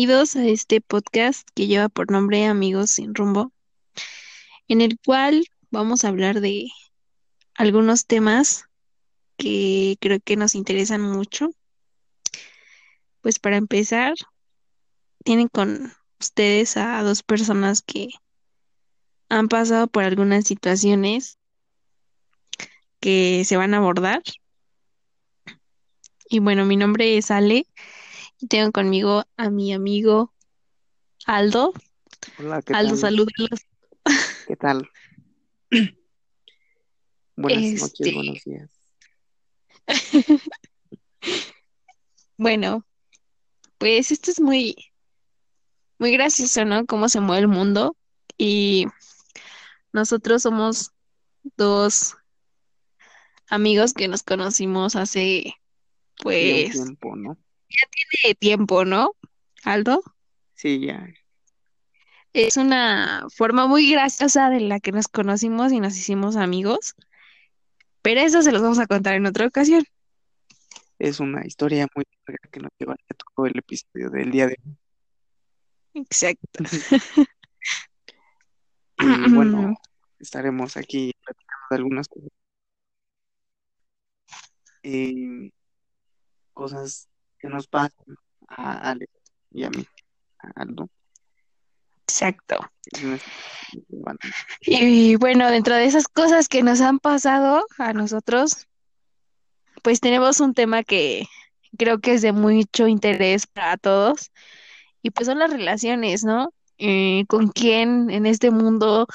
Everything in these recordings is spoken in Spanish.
bienvenidos a este podcast que lleva por nombre Amigos sin rumbo, en el cual vamos a hablar de algunos temas que creo que nos interesan mucho. Pues para empezar, tienen con ustedes a dos personas que han pasado por algunas situaciones que se van a abordar. Y bueno, mi nombre es Ale tengo conmigo a mi amigo Aldo. Hola, ¿qué Aldo, tal? salúdalos. ¿Qué tal? Buenas noches, Este, buenos días. bueno, pues esto es muy, muy gracioso, ¿no? Cómo se mueve el mundo. Y nosotros somos dos amigos que nos conocimos hace, pues, tiempo, ¿no? De tiempo, ¿no? Aldo. Sí, ya. Es una forma muy graciosa de la que nos conocimos y nos hicimos amigos, pero eso se los vamos a contar en otra ocasión. Es una historia muy larga que nos lleva a todo el episodio del día de hoy. Exacto. Y bueno, estaremos aquí platicando de algunas cosas. eh, cosas que nos pasan a Ale y a mí, a Aldo. Exacto. Y bueno, dentro de esas cosas que nos han pasado a nosotros, pues tenemos un tema que creo que es de mucho interés para todos, y pues son las relaciones, ¿no? Eh, con quién en este mundo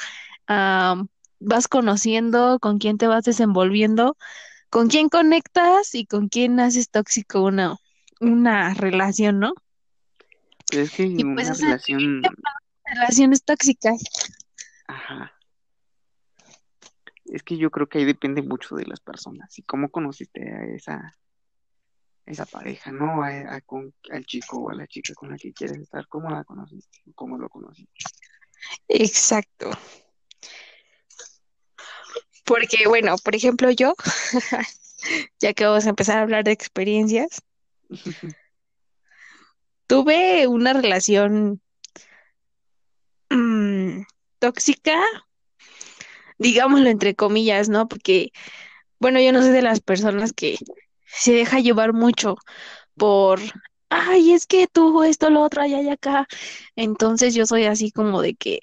vas conociendo, con quién te vas desenvolviendo, con quién conectas y con quién haces tóxico una, una relación, ¿no? pues es que Y pues una relación, relaciones tóxicas. ajá, es que yo creo que ahí depende mucho de las personas y cómo conociste a esa esa pareja, ¿no? A- a con- al chico o a la chica con la que quieres estar, ¿cómo la conociste? ¿Cómo lo conociste? Exacto. Porque, bueno, por ejemplo, yo, ya que vamos a empezar a hablar de experiencias, tuve una relación mm, tóxica, digámoslo entre comillas, ¿no? Porque, bueno, yo no soy de las personas que se deja llevar mucho por, ay, es que tú esto, lo otro, allá y acá. Entonces yo soy así como de que,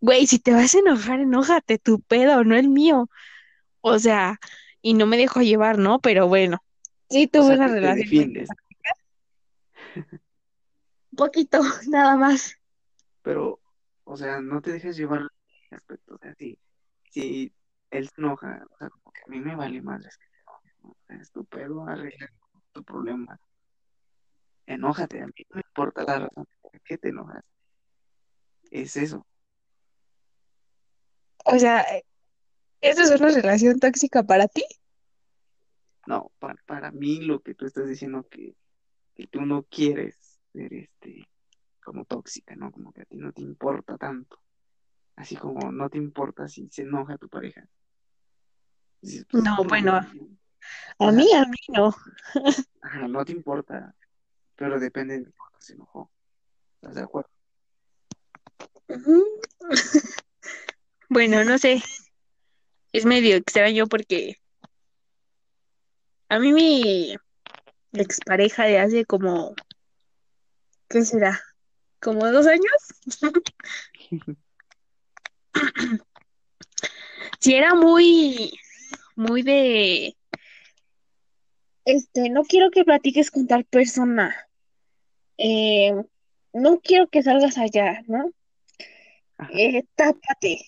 güey, si te vas a enojar, enójate, tu pedo, no el mío. O sea, y no me dejo llevar, ¿no? Pero bueno, sí O tuve sea, una que te relación defiendes, un poquito, nada más. pero, o sea, no te dejes llevar aspecto, o sea, si, si él se enoja, o sea, como que a mí me vale más es que te enojes, ¿no? O sea, es tu pedo, arregla tu problema, enójate, a mí no me importa la razón por qué te enojas, es eso, O sea, ¿esa es una relación tóxica para ti? No, para, para mí lo que tú estás diciendo que, que tú no quieres ser este, como tóxica, ¿no? Como que a ti no te importa tanto. Así como no te importa si se enoja tu pareja. Dices, pues, No, no, bueno, no, a mí, a mí no. ajá, no te importa, pero depende de qué se enojó. ¿Estás de acuerdo? Bueno, no sé, es medio extraño porque a mí mi expareja de hace como, ¿qué será? ¿Como dos años? Sí, era muy, muy de, este, no quiero que platiques con tal persona, eh, no quiero que salgas allá, ¿no? Eh, tápate.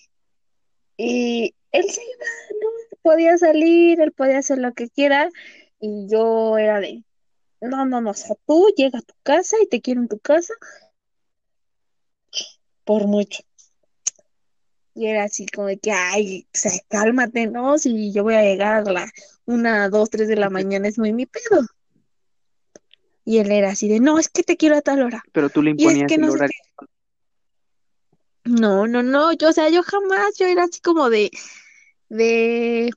Y él se podía salir, él podía hacer lo que quiera, y yo era de, no, no, no, o sea, tú llega a tu casa y te quiero en tu casa por mucho. Y era así como de que, ay, o sea, cálmate, ¿no? Si yo voy a llegar a la una, dos, tres de la mañana, es muy mi pedo. Y él era así de, no, es que te quiero a tal hora. Pero tú le Y es imponías que el no sé horario. qué. No, no, no, yo, o sea, yo jamás, yo era así como de, de,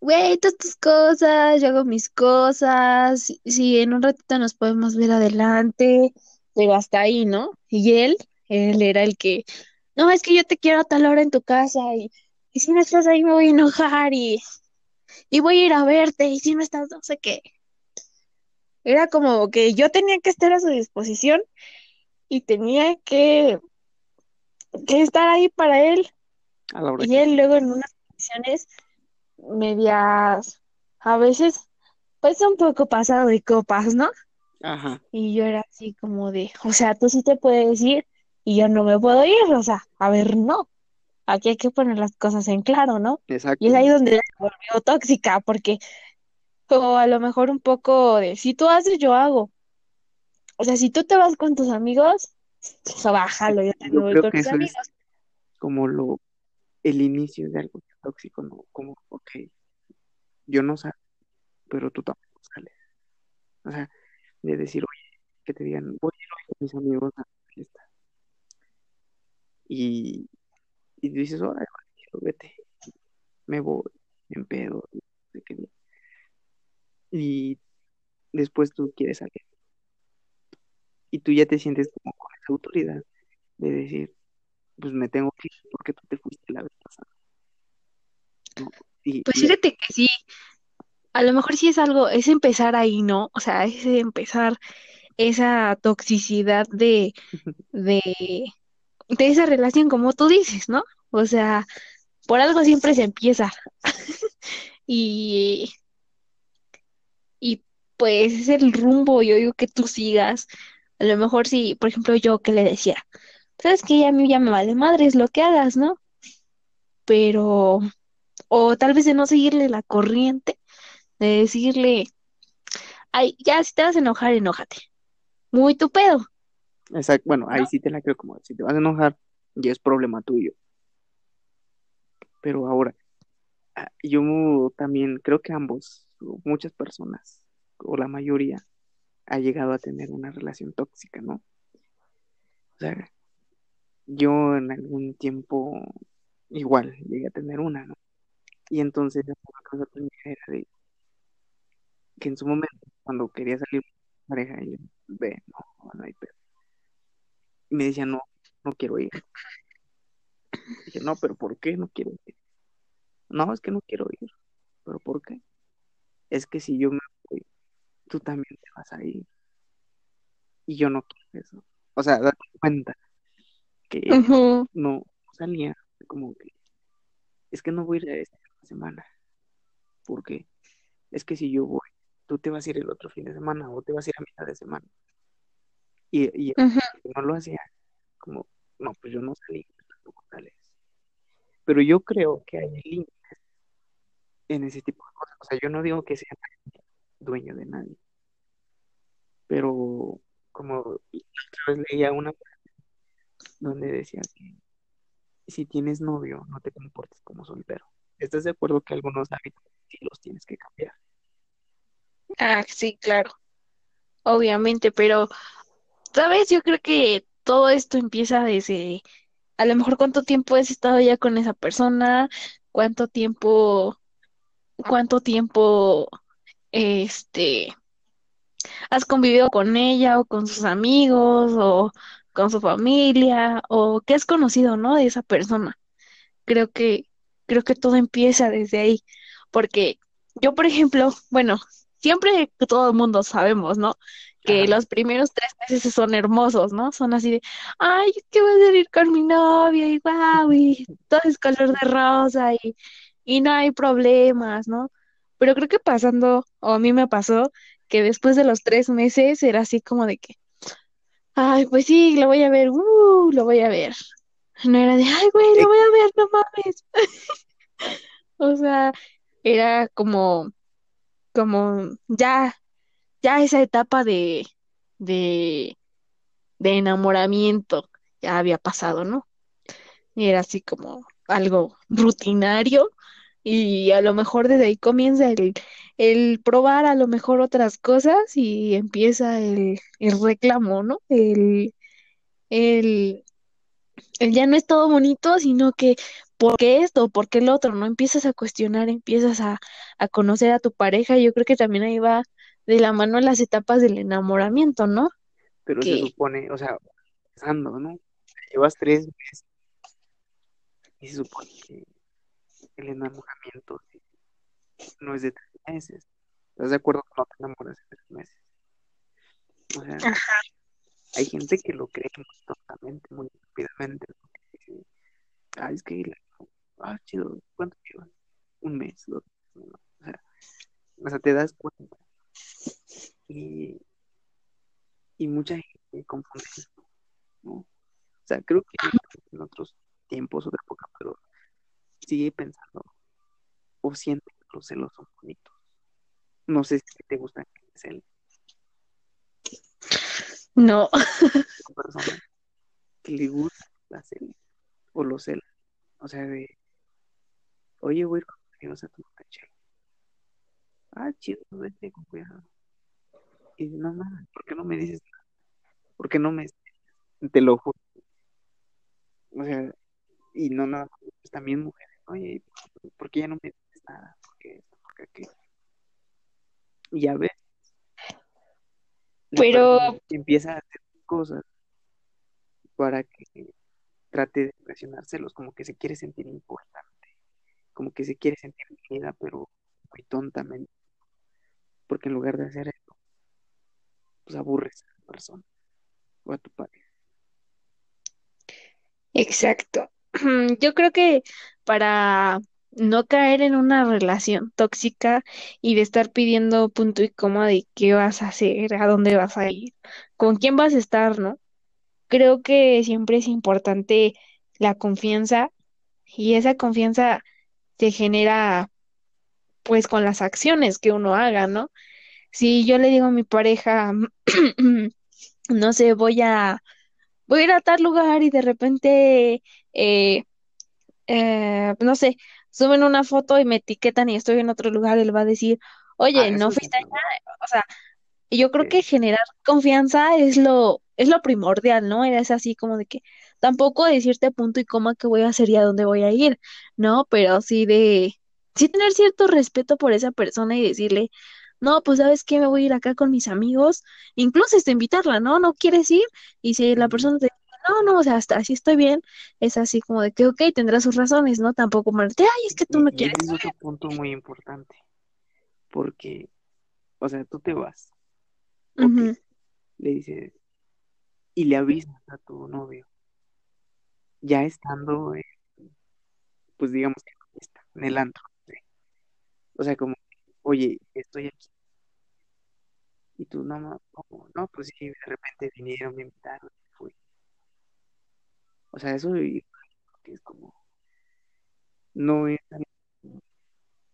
güey, todas tus cosas, yo hago mis cosas, si, en un ratito nos podemos ver adelante, pero hasta ahí, ¿no? Y él, él era el que, no, es que yo te quiero a tal hora en tu casa y, y si no estás ahí me voy a enojar y, y voy a ir a verte y si no estás, no sé qué. Era como que yo tenía que estar a su disposición y tenía que, que estar ahí para él. A la hora Y que él luego en unas condiciones medias, a veces, pues un poco pasado de copas, ¿no? Ajá, Y yo era así como de, o sea, tú sí te puedes ir y yo no me puedo ir, o sea, a ver, no, aquí hay que poner las cosas en claro, ¿no? Y exacto. es ahí donde se volvió tóxica, porque, o a lo mejor un poco de, si tú haces, yo hago. O sea, si tú te vas con tus amigos, pues bájalo, yo también Yo voy con mis es amigos. como lo, el inicio de algo tóxico, ¿no? Como, ok, yo no salgo, pero tú tampoco sales. O sea, de decir, oye, que te digan, voy a ir hoy con mis amigos a la fiesta. Y, y dices, vale, vete, me voy, sé qué. Y después tú quieres salir. Y tú ya te sientes como con esa autoridad de decir, pues me tengo que ir porque tú te fuiste la vez pasada. ¿no? Y, Pues y fíjate que sí, a lo mejor sí es algo, es empezar ahí, ¿no? O sea, es empezar esa toxicidad de, de, de esa relación, como tú dices, ¿no? O sea, por algo siempre se empieza. Y, y pues es el rumbo, yo digo que tú sigas. A lo mejor si, por ejemplo, yo que le decía, sabes que a mí ya me vale madre, es lo que hagas, ¿no? Pero, o tal vez de no seguirle la corriente, de decirle, ay, ya si te vas a enojar, enójate. Muy tu pedo, exacto, bueno, ahí ¿no? sí te la creo como, si te vas a enojar, ya es problema tuyo. Pero ahora, ah, yo también creo que ambos, muchas personas, o la mayoría, ha llegado a tener una relación tóxica, ¿no? O sea, yo en algún tiempo igual llegué a tener una, ¿no? Y entonces la cosa también era de que en su momento, cuando quería salir con mi pareja, y le ve, no, no hay pedo. Y me decía, no, no quiero ir. dije, no, pero ¿por qué no quiero ir? No, es que no quiero ir. ¿Pero por qué? Es que si yo me voy, tú también te vas a ir. Y yo no quiero eso. O sea, date cuenta que no salía como que, es que no voy a ir a esta semana. porque Es que si yo voy, tú te vas a ir el otro fin de semana o te vas a ir a mitad de semana. Y, no lo hacía como, no, pues yo no salí, tampoco. Pero yo creo que hay límites en ese tipo de cosas. O sea, yo no digo que sea dueño de nadie, pero como otra vez leía una donde decía que si tienes novio, no te comportes como soltero. ¿Estás de acuerdo que algunos hábitos sí los tienes que cambiar? Ah, sí, claro, obviamente, pero, ¿sabes? Yo creo que todo esto empieza desde, a lo mejor cuánto tiempo has estado ya con esa persona, cuánto tiempo, cuánto tiempo, este, has convivido con ella o con sus amigos o con su familia o qué has conocido, ¿no? De esa persona. Creo que, creo que todo empieza desde ahí, porque yo, por ejemplo, bueno, siempre que todo el mundo sabemos, ¿no? Que Ajá. los primeros tres meses son hermosos, ¿no? Son así de, ay, es que voy a salir con mi novia y guau, y todo es color de rosa y, y no hay problemas, ¿no? Pero creo que pasando, o a mí me pasó, que después de los tres meses era así como de que, ay, pues sí, lo voy a ver, uh, lo voy a ver. No era de, ay, güey, lo Eh, voy a ver, no mames. O sea, era como, como ya, ya esa etapa de, de, de enamoramiento ya había pasado, ¿no? Y era así como algo rutinario y a lo mejor desde ahí comienza el, el probar a lo mejor otras cosas y empieza el, el reclamo, ¿no? El, el el ya no es todo bonito, sino que ¿por qué esto? ¿Por qué el otro? No empiezas a cuestionar, empiezas a, a conocer a tu pareja. Yo creo que también ahí va de la mano las etapas del enamoramiento, ¿no? pero se que, supone, o sea, pensando, ¿no? Llevas tres meses y se supone que el enamoramiento no es de tres meses. ¿Estás de acuerdo que no te enamoras en tres meses? O sea, ajá, hay gente que lo cree muy muy rápidamente. ¿no? Ah, es que, ah, chido, ¿cuánto llevas? Un mes, dos meses. O sea, o sea, te das cuenta. Y, y mucha gente confunde eso, ¿no? O sea, creo que en otros tiempos, otra época, pero sigue pensando o siente que los celos son bonitos. No sé si te gustan que te celen no, una persona que le gusta la celen o los celos. O sea, de, oye, voy a ir con mis amigos a tomar una chela. Ah, chido, vete con cuidado. Y dice, no, nada, ¿por qué no me dices nada? ¿Por qué no me te lo juro? O sea, y no nada, pues también mujeres, oye, ¿por qué ya no me dices nada? ¿Por qué? ¿Por qué? Y ya ves, pero, empieza a hacer cosas para que trate de presionárselos, como que se quiere sentir importante, como que se quiere sentir querida, pero muy tontamente, porque en lugar de hacer eso, pues aburres a la persona o a tu pareja. exacto. Yo creo que para no caer en una relación tóxica y de estar pidiendo punto y coma de qué vas a hacer, a dónde vas a ir, con quién vas a estar, ¿no? Creo que siempre es importante la confianza y esa confianza se genera pues con las acciones que uno haga, ¿no? Si yo le digo a mi pareja, no sé, voy a, voy a ir a tal lugar y de repente, eh, eh, no sé, suben una foto y me etiquetan y estoy en otro lugar, él va a decir, oye, Ah, no fuiste allá, o sea, yo creo sí, que generar confianza es lo, es lo primordial, ¿no? Es así como de que tampoco decirte punto y coma qué voy a hacer y a dónde voy a ir, ¿no? Pero sí de, sí tener cierto respeto por esa persona y decirle, no, pues sabes qué, me voy a ir acá con mis amigos, incluso hasta invitarla, ¿no? ¿No quieres ir? Y si la persona te no, no, o sea, hasta así estoy bien, es así como de que, ok, tendrá sus razones, ¿no? Tampoco ponerte, ay, es que tú y quieres es otro punto muy importante, porque, o sea, tú te vas, ir. ok, Ujú, le dices, y le avisas a tu novio, ya estando, eh, pues digamos que en el antro, ¿sí? O sea, como, oye, estoy aquí, y tú, no, no, no, pues sí, de repente vinieron, me invitaron. O sea, eso es como, no es tan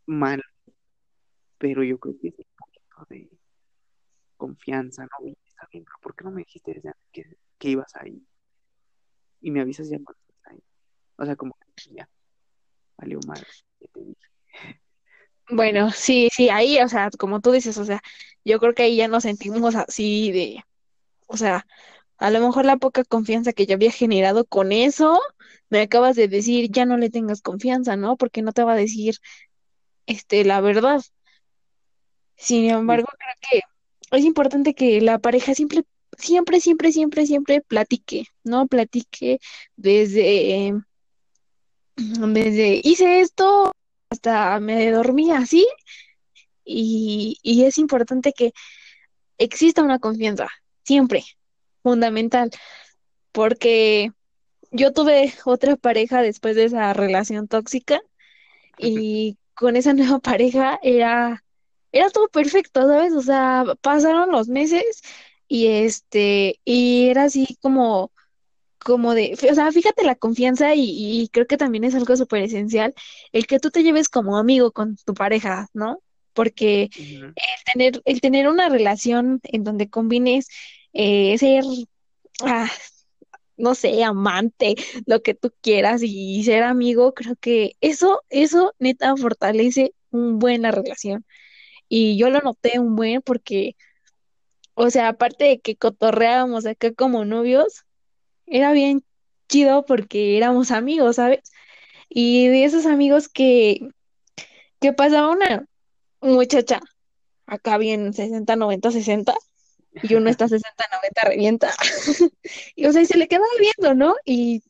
mal, pero yo creo que es un poquito de confianza, ¿no? Y está bien, pero ¿por qué no me dijiste que, que ibas ahí? Y me avisas ya cuando estés ahí. O sea, como que ya, valió madre, ya te dije. Bueno, sí, sí, ahí, o sea, como tú dices, o sea, yo creo que ahí ya nos sentimos así de, o sea, a lo mejor la poca confianza que yo había generado con eso, me acabas de decir, ya no le tengas confianza, ¿no? Porque no te va a decir, este, la verdad. Sin embargo, creo que es importante que la pareja siempre, siempre, siempre, siempre, siempre platique, ¿no? Platique desde, desde, hice esto hasta me dormí así, y, y es importante que exista una confianza, siempre, fundamental, porque yo tuve otra pareja después de esa relación tóxica y con esa nueva pareja era, era todo perfecto, ¿sabes? O sea, pasaron los meses y este, y era así como, como de, o sea, fíjate la confianza y, y creo que también es algo súper esencial el que tú te lleves como amigo con tu pareja, ¿no? Porque ujú, tener, el tener una relación en donde combines eh, ser, ah, no sé, amante, lo que tú quieras y ser amigo, creo que eso, eso neta fortalece un buen la relación. Y yo lo noté un buen porque, o sea, aparte de que cotorreábamos acá como novios, era bien chido porque éramos amigos, ¿sabes? Y de esos amigos que, que pasaba una muchacha acá bien 60 90 60 y uno está 60, 90, revienta. y o sea, y se le quedaba viendo, ¿no? Y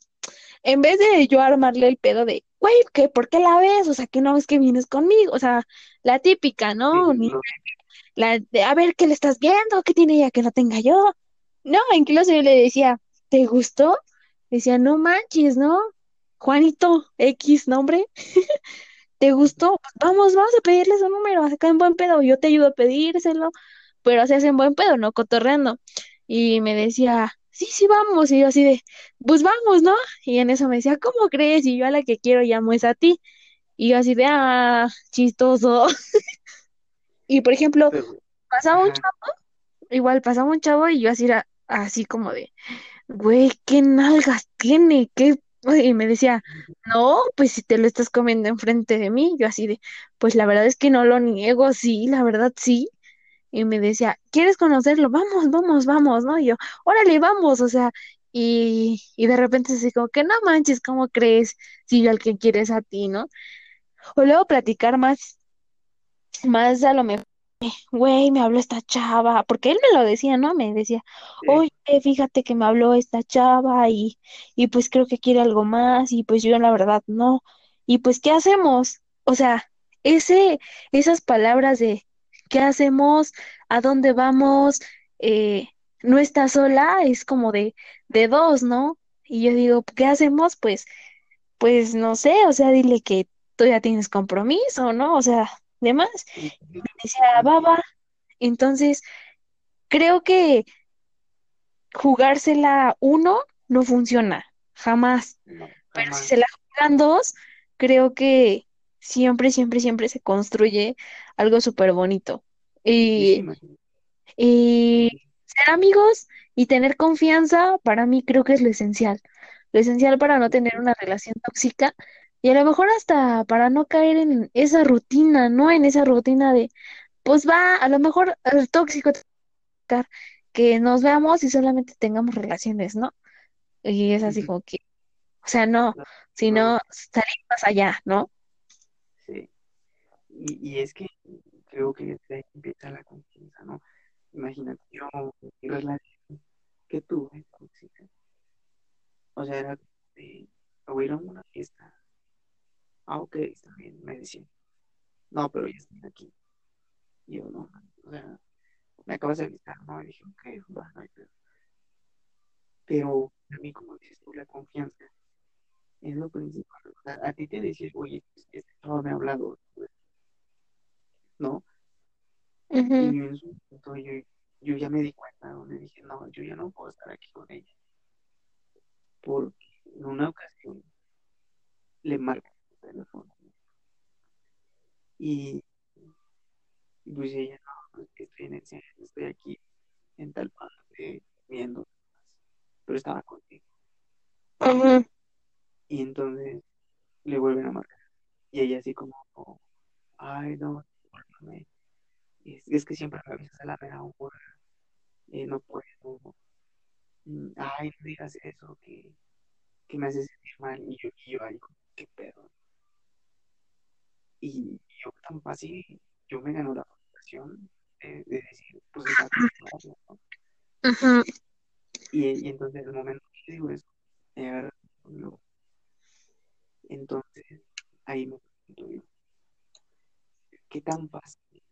en vez de yo armarle el pedo de, güey, ¿qué, ¿por qué la ves? O sea, que no ves que vienes conmigo, o sea, la típica, ¿no? Sí, no, la de, a ver, ¿qué le estás viendo? ¿Qué tiene ella que no tenga yo? No, incluso yo le decía, ¿te gustó? Decía, no manches, ¿no? Juanito X nombre, ¿te gustó? Pues vamos, vamos a pedirle su número, acá en buen pedo, yo te ayudo a pedírselo, pero se hace en buen pedo, ¿no? Cotorreando. Y me decía, sí, sí, vamos, y yo así de, pues vamos, ¿no? Y en eso me decía, ¿cómo crees? Y yo a la que quiero llamo es a ti. Y yo así de, ah, chistoso. Y por ejemplo, pasaba un ajá, Igual pasaba un chavo y yo así era así como de, güey, ¿qué nalgas tiene? ¿Qué? Y me decía, no, pues si te lo estás comiendo enfrente de mí, yo así de, pues la verdad es que no lo niego, sí, la verdad sí. Y me decía, ¿quieres conocerlo? Vamos, vamos, vamos, ¿no? Y yo, órale, vamos, o sea, y, y de repente así como que no manches, ¿cómo crees? Si yo al que quieres a ti, ¿no? O luego platicar más, más a lo mejor güey, me habló esta chava, porque él me lo decía, ¿no? Me decía, oye, fíjate que me habló esta chava y, y pues creo que quiere algo más y pues yo la verdad no. Y pues, ¿qué hacemos? O sea, ese, esas palabras de ¿qué hacemos? ¿A dónde vamos? Eh, no está sola, es como de, de dos, ¿no? Y yo digo, ¿qué hacemos? Pues, pues no sé, o sea, dile que tú ya tienes compromiso, ¿no? O sea, demás. sí, sí, Decía, ah, va. Entonces, creo que jugársela uno no funciona, jamás. no, Pero si jamás. se la juegan dos, creo que siempre, siempre, siempre se construye algo súper bonito. Sí Y, y ser amigos y tener confianza, para mí creo que es lo esencial. Lo esencial para no tener una relación tóxica y a lo mejor hasta para no caer en esa rutina, ¿no? En esa rutina de, pues va, a lo mejor el tóxico que nos veamos y solamente tengamos relaciones, ¿no? Y es así como que, o sea, no, sino salir más allá, ¿no? Y, y es que creo que empieza la confianza, ¿no? Imagínate, yo, mi relación que tuve o sea, era de, voy a una fiesta, ah, ok, está bien, me decían, no, pero ya estoy aquí, y yo, no, o sea, me acabas de avisar, ¿no? Y dije, ok, va, no hay. Pero a mí, como dices tú, la confianza es lo principal. O sea, a ti te decís, oye, este chavo me ha hablado, ¿no? Y Ujú, en su momento yo, yo ya me di cuenta, donde dije, no, yo ya no puedo estar aquí con ella. Porque en una ocasión le marqué el teléfono y, y pues ella, no, es que estoy en el centro, estoy aquí en tal parte viendo, pero estaba contigo. ujú, Y entonces le vuelven a marcar. Y ella así como, ay, no, es, es que siempre me avisas a la mera hora, eh, no puedo, mm, ay, no digas eso, que, que me hace sentir mal. Y yo, y yo ahí, como, qué pedo. Y yo tan fácil, yo me ganó la frustración de, de decir, pues ¿no? ujú. Y, y entonces en el momento que digo eso. Entonces, ahí me pregunto yo, ¿qué tan fácil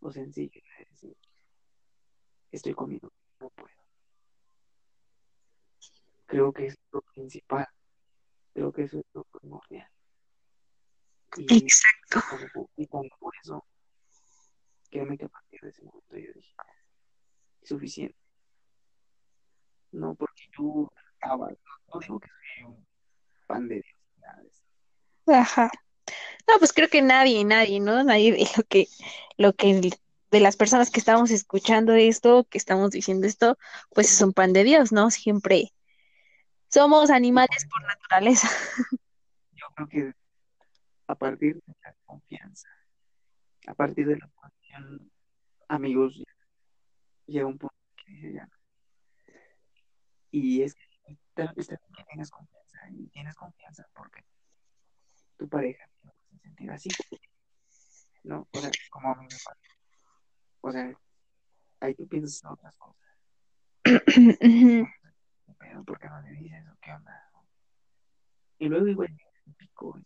o sencillo es decir, estoy comiendo, no puedo? Creo que es lo principal, creo que eso es lo primordial. Y, Exacto. y, por eso, créeme que a partir de ese momento yo dije, suficiente. No porque yo estaba, no, no digo que soy un pan de Dios, nada de eso. Ajá. No, pues creo que nadie, nadie, ¿no? Nadie de lo que, lo que de las personas que estamos escuchando esto, que estamos diciendo esto, pues es un pan de Dios, ¿no? Siempre somos animales por naturaleza. yo creo que a partir de la confianza, a partir de la confianza, amigos, llega un punto que ya. Y es que tengas confianza, y tienes confianza porque tu pareja así, ¿no? O sea, como a mí me pasa. O sea, ahí tú piensas en otras cosas. Pero, ¿por qué no le dices o qué onda? Y luego igual pico,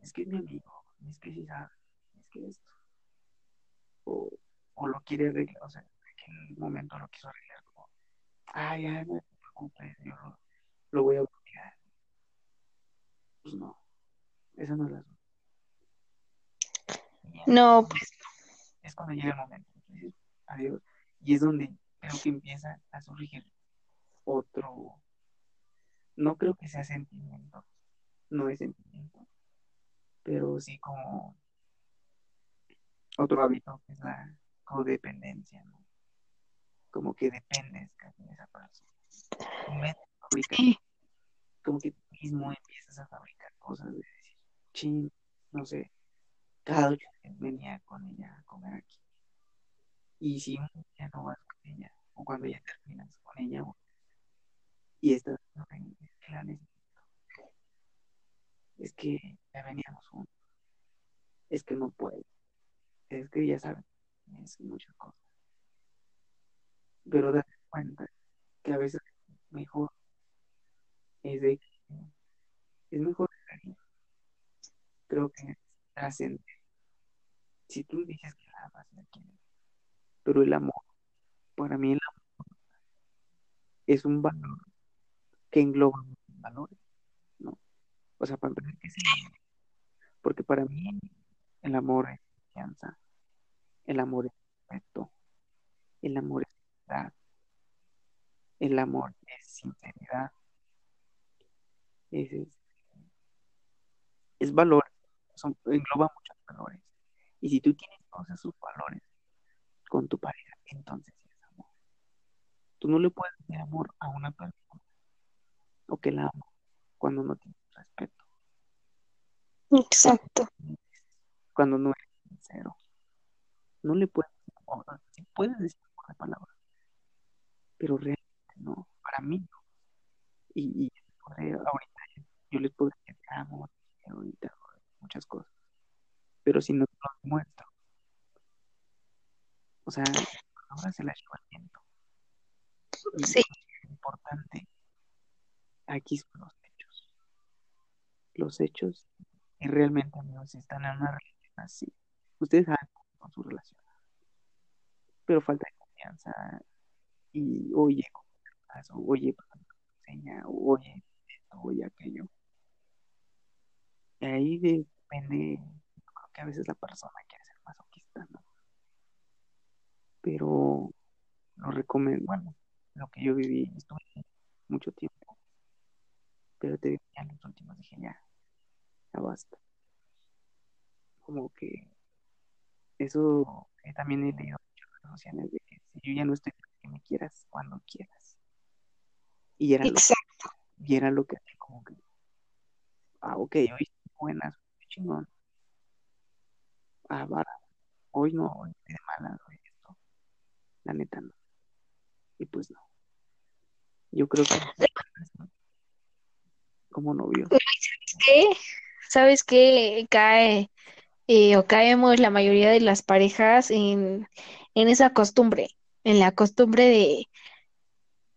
es, que es mi amigo, es que sí sabe, es que esto. O, o lo quiere arreglar, o sea, en el momento lo quiso arreglar como, ay, ay, no te preocupes, yo lo, lo voy a bloquear. Pues no, esa no es la No, pues es cuando llega el momento, adiós. Y es donde creo que empieza a surgir otro, no creo que sea sentimiento, no es sentimiento, pero sí como otro hábito que es la codependencia, ¿no? Como que dependes casi de esa persona. Sí. como que tú mismo empiezas a fabricar cosas de decir, chin, no sé, cada ocho días venía con ella a comer aquí. Y si día no vas con ella, o cuando ya terminas con ella, y estás que la necesito. Es que ya veníamos juntos. Es que no puedo. Es que ya sabes, es muchas cosas. Pero date cuenta que a veces mejor es de es mejor. Creo que trascende. Si tú dices que la amas, la pero el amor, para mí el amor es un valor que engloba valores, ¿no? O sea, para empezar, ¿qué es el amor? Porque para mí el amor es confianza, el amor es respeto, el amor es verdad, el amor es sinceridad, es valor, son, engloba muchos valores. Y si tú tienes todos esos valores con tu pareja, entonces es amor. Tú no le puedes dar amor a una persona o que la ama cuando no tienes respeto, Exacto. cuando no eres sincero. No le puedes decir amor, sí puedes decir amor de palabras, pero realmente no, para mí no. Y, y ahorita yo les puedo decir te amo, muchas cosas, pero si no te lo demuestro, o sea, ahora se la lleva el viento. Y Sí. lo importante aquí son los hechos. Los hechos y realmente, amigos, si están en una relación así, ustedes saben son su relación, pero falta de confianza y oye, oye, o, oye, esto, oye, aquello. Y ahí depende, creo que a veces la persona quiere ser masoquista, ¿no? Pero lo recomiendo, bueno, lo que yo viví, estuve mucho tiempo, pero te digo, ya en los últimos dije, ya, ya basta. Como que eso que también he leído mucho en redes sociales de que si yo ya no estoy para que me quieras cuando quieras. Y era lo, Exacto. y era lo que como que, ah, ok, hoy buenas, qué chingón. Ah, vara, hoy no, hoy de malas, hoy esto. La neta no. Y pues no. Yo creo que como novios, ¿Qué? ¿Sabes qué? Cae eh, o caemos la mayoría de las parejas en, en esa costumbre, en la costumbre de,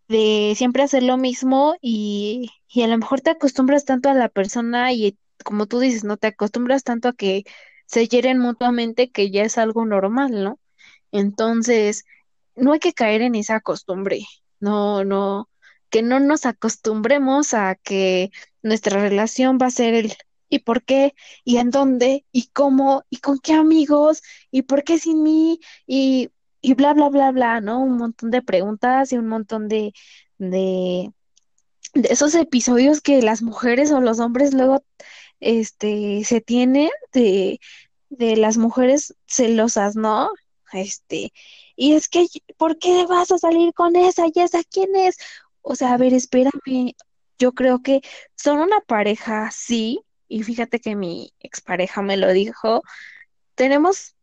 de siempre hacer lo mismo y, y a lo mejor te acostumbras tanto a la persona y como tú dices, ¿no? Te acostumbras tanto a que se hieren mutuamente que ya es algo normal, ¿no? Entonces, no hay que caer en esa costumbre, no, no, que no nos acostumbremos a que nuestra relación va a ser el ¿y por qué? ¿Y en dónde? ¿Y cómo? ¿Y con qué amigos? ¿Y por qué sin mí? Y, y bla, bla, bla, bla, ¿no? Un montón de preguntas y un montón de, de, de esos episodios que las mujeres o los hombres luego este, se tienen de, de las mujeres celosas, ¿no? Este, y es que, ¿por qué vas a salir con esa? ¿Y esa quién es? O sea, a ver, espérame, yo creo que son una pareja, sí, y fíjate que mi expareja me lo dijo, tenemos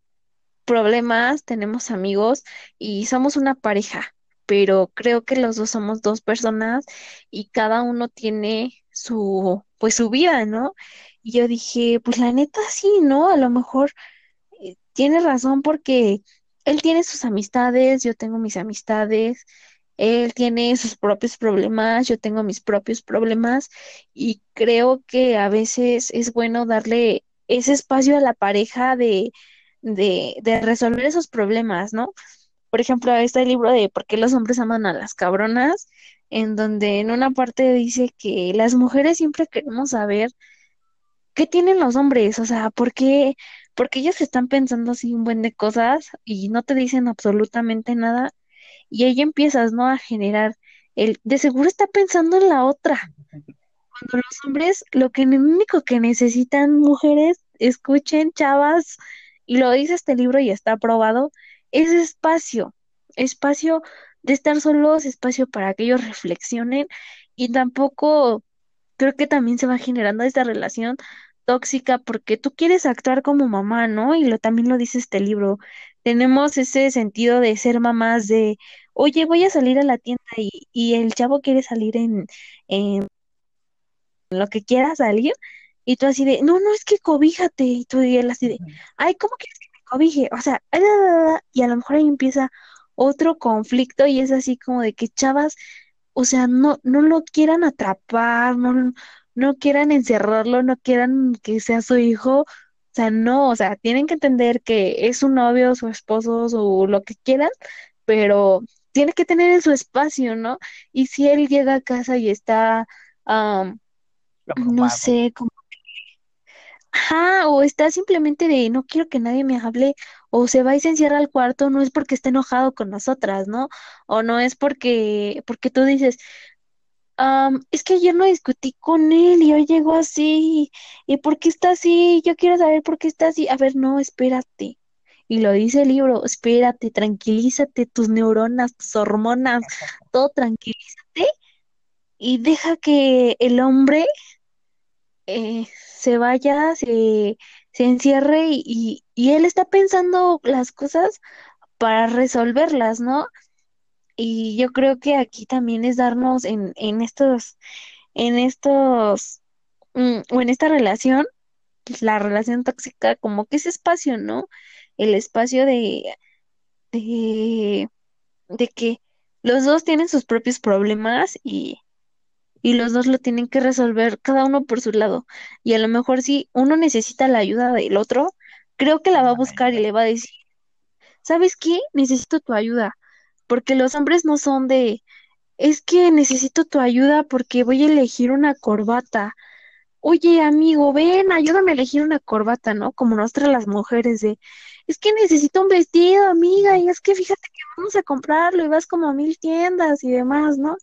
problemas, tenemos amigos y somos una pareja, pero creo que los dos somos dos personas y cada uno tiene su, pues su vida, ¿no? Y yo dije, pues la neta sí, ¿no? A lo mejor eh, tiene razón porque él tiene sus amistades, yo tengo mis amistades, él tiene sus propios problemas, yo tengo mis propios problemas y creo que a veces es bueno darle ese espacio a la pareja de, de, de resolver esos problemas, ¿no? Por ejemplo, este libro de ¿Por qué los hombres aman a las cabronas? En donde en una parte dice que las mujeres siempre queremos saber qué tienen los hombres, o sea, ¿por qué? Porque ellos están pensando así un buen de cosas y no te dicen absolutamente nada y ahí empiezas, ¿no? A generar el, de seguro está pensando en la otra. Cuando los hombres, lo que lo único que necesitan mujeres, escuchen, chavas, y lo dice este libro y está aprobado, es espacio, espacio de estar solos, espacio para que ellos reflexionen y tampoco creo que también se va generando esta relación tóxica porque tú quieres actuar como mamá, ¿no? Y lo también lo dice este libro. Tenemos ese sentido de ser mamás de, oye, voy a salir a la tienda y, y el chavo quiere salir en, en lo que quiera salir y tú así de, no, no, es que cobíjate y tú y él así de, ay, ¿cómo quieres que me cobije? O sea, y a lo mejor ahí empieza otro conflicto y es así como de que chavas o sea, no, no lo quieran atrapar, no, no quieran encerrarlo, no quieran que sea su hijo, o sea, no, o sea, tienen que entender que es su novio, su esposo, o lo que quieran, pero tiene que tener su espacio, ¿no? Y si él llega a casa y está, no sé, como Ajá, o está simplemente de no quiero que nadie me hable, o se va y se encierra al cuarto, no es porque esté enojado con nosotras, ¿no? O no es porque, porque tú dices, es que ayer no discutí con él y hoy llegó así, ¿y por qué está así? Yo quiero saber por qué está así. A ver, no, espérate. Y lo dice el libro, espérate, tranquilízate, tus neuronas, tus hormonas, todo tranquilízate y deja que el hombre eh, se vaya, se, se encierre y, y, él está pensando las cosas para resolverlas, ¿no? Y yo creo que aquí también es darnos en, en estos, en estos, mm, o en esta relación, la relación tóxica, como que ese espacio, ¿no? El espacio de, de, de que los dos tienen sus propios problemas y, y los dos lo tienen que resolver cada uno por su lado. Y a lo mejor si uno necesita la ayuda del otro, creo que la va a buscar y le va a decir, ¿sabes qué? Necesito tu ayuda, porque los hombres no son de, es que necesito tu ayuda porque voy a elegir una corbata. Oye, amigo, ven, ayúdame a elegir una corbata, ¿no? Como nosotras las mujeres de, es que necesito un vestido, amiga, y es que fíjate que vamos a comprarlo y vas como a mil tiendas y demás, ¿no?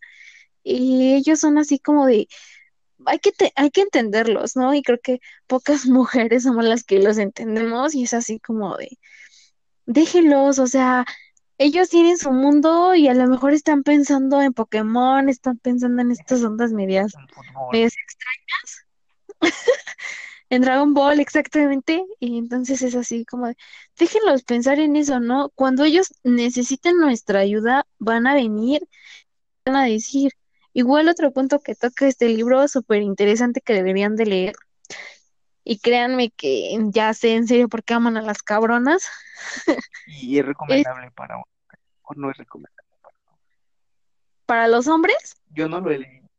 Y ellos son así como de, hay que, hay que entenderlos, ¿no? Y creo que pocas mujeres somos las que los entendemos y es así como de, déjenlos, o sea, ellos tienen su mundo y a lo mejor están pensando en Pokémon, están pensando en estas ondas medias, medias extrañas. en Dragon Ball, exactamente. Y entonces es así como de, déjenlos pensar en eso, ¿no? Cuando ellos necesiten nuestra ayuda, van a venir, van a decir, Igual otro punto que toca este libro súper interesante que deberían de leer. Y créanme que ya sé en serio por qué aman a las cabronas. Y es recomendable para o no es recomendable para ¿Para los hombres? Yo no lo he leído.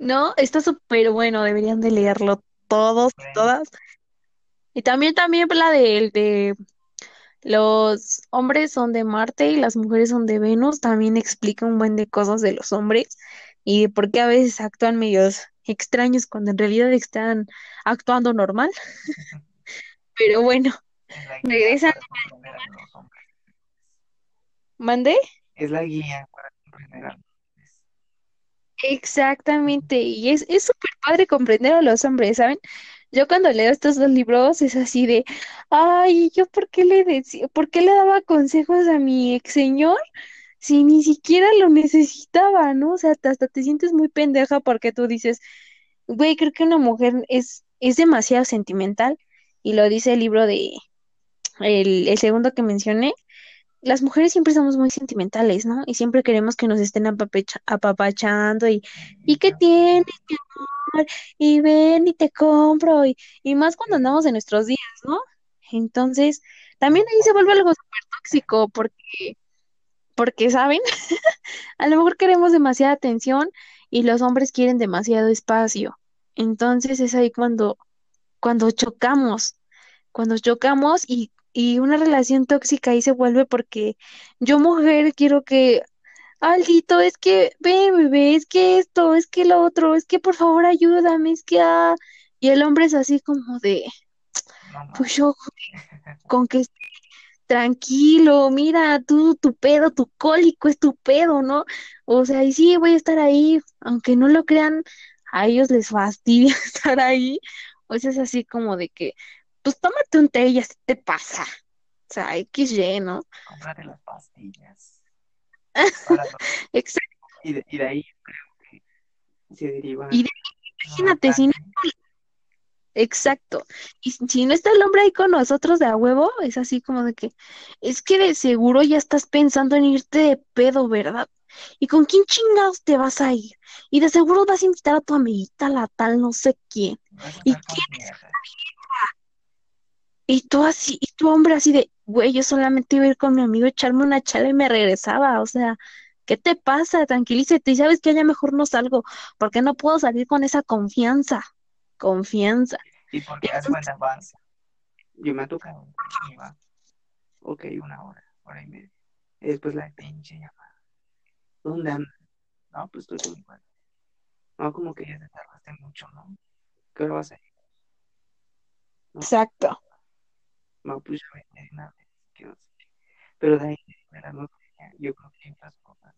No, está súper bueno, deberían de leerlo todos, todas. Y también, también la de, de los hombres son de Marte y las mujeres son de Venus. También explica un buen de cosas de los hombres y por qué a veces actúan medios extraños cuando en realidad están actuando normal. Pero bueno, regresan. ¿Mande? Es la guía para comprender Exactamente, y es súper padre comprender a los hombres, ¿saben? Yo cuando leo estos dos libros es así de, ay, ¿yo por qué le decía, por qué le daba consejos a mi ex señor si ni siquiera lo necesitaba, ¿no? O sea, hasta te sientes muy pendeja porque tú dices, güey, creo que una mujer es, es demasiado sentimental y lo dice el libro de, el, el segundo que mencioné, las mujeres siempre somos muy sentimentales, ¿no? Y siempre queremos que nos estén apapachando y, ¿y qué tienes, mi amor? Y ven y te compro, y, y más cuando andamos en nuestros días, ¿no? Entonces, también ahí se vuelve algo súper tóxico porque, porque, ¿saben? A lo mejor queremos demasiada atención y los hombres quieren demasiado espacio. Entonces es ahí cuando, cuando chocamos, cuando chocamos y, y una relación tóxica ahí se vuelve porque yo mujer quiero que Aldito, es que, ven, bebé, es que esto, es que lo otro, es que por favor ayúdame, es que, ah, y el hombre es así como de, pues yo, con que esté tranquilo, mira, tú, tu pedo, tu cólico es tu pedo, ¿no? O sea, y sí, voy a estar ahí, aunque no lo crean, a ellos les fastidia estar ahí, o sea, es así como de que, pues tómate un té y así te pasa, o sea, XY, ¿no? cómprate las pastillas. Exacto, y, de, y de ahí creo que se deriva y de- un imagínate, si no. Exacto. Y si no está el hombre ahí con nosotros de a huevo, es así como de que, es que de seguro ya estás pensando en irte de pedo, ¿verdad? ¿Y con quién chingados te vas a ir? Y de seguro vas a invitar a tu amiguita, la tal no sé quién. ¿Y con mierda. Y tú así, y tu hombre así de, güey, yo solamente iba a ir con mi amigo a echarme una chala y me regresaba. O sea, ¿qué te pasa? Tranquilízate. Y sabes que ya mejor no salgo, porque no puedo salir con esa confianza. Confianza. Y porque haz cuenta, vas. Yo me ha tocado. y va, Ok, una hora, hora y media. Y después la pinche llamada. ¿Dónde andas? No, pues estoy con mi cuate. No, como que ya te tardaste mucho, ¿no? ¿Qué hora vas a ir? Exacto. No, pues ya vete de una vez. Que no sé qué. Pero de ahí, de la noche, yo creo que hay otras cosas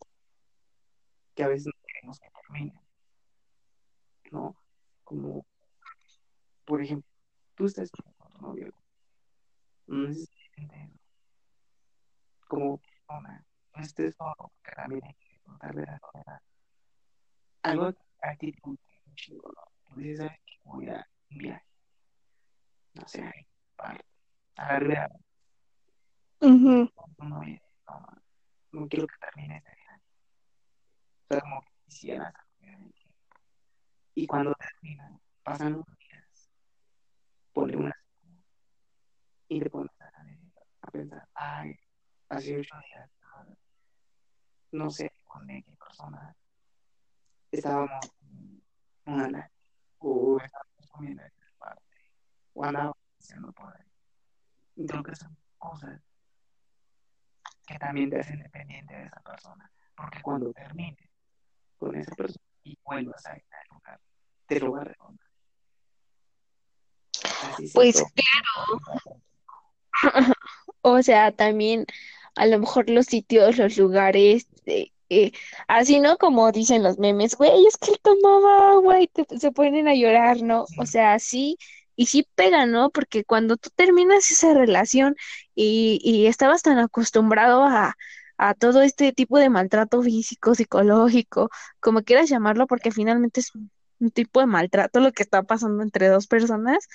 que a veces no queremos que terminen. ¿No? Como, por ejemplo, tú estás con tu novio. No necesariamente como persona. No estés solo, porque también hay que contarle la soledad. Algo a ti te gusta un chingo, ¿no? Dices, ¿sabes qué? Voy a un viaje. No sé, a parte. A la Ribera. Ujú. con tu novia. No, no quiero que termine este viaje. O sea, como que quisieras. Y cuando termina, pasan unos días. Ponle una y te pones a, pensar, ay, hace ocho días, no sé con qué persona estábamos en una o estábamos comiendo en el parque, o andábamos haciendo por ahí. Y creo que son cosas que también te hacen dependiente de esa persona, porque cuando termines con esa persona y vuelvas a ir al lugar, te lo va a recordar. Pues todo. O sea, también a lo mejor los sitios, los lugares, eh, eh, así, ¿no? Como dicen los memes, güey, es que él tomaba agua y te- se ponen a llorar, ¿no? O sea, sí, y sí pega, ¿no? Porque cuando tú terminas esa relación y, y estabas tan acostumbrado a, a todo este tipo de maltrato físico, psicológico, como quieras llamarlo, porque finalmente es un tipo de maltrato lo que está pasando entre dos personas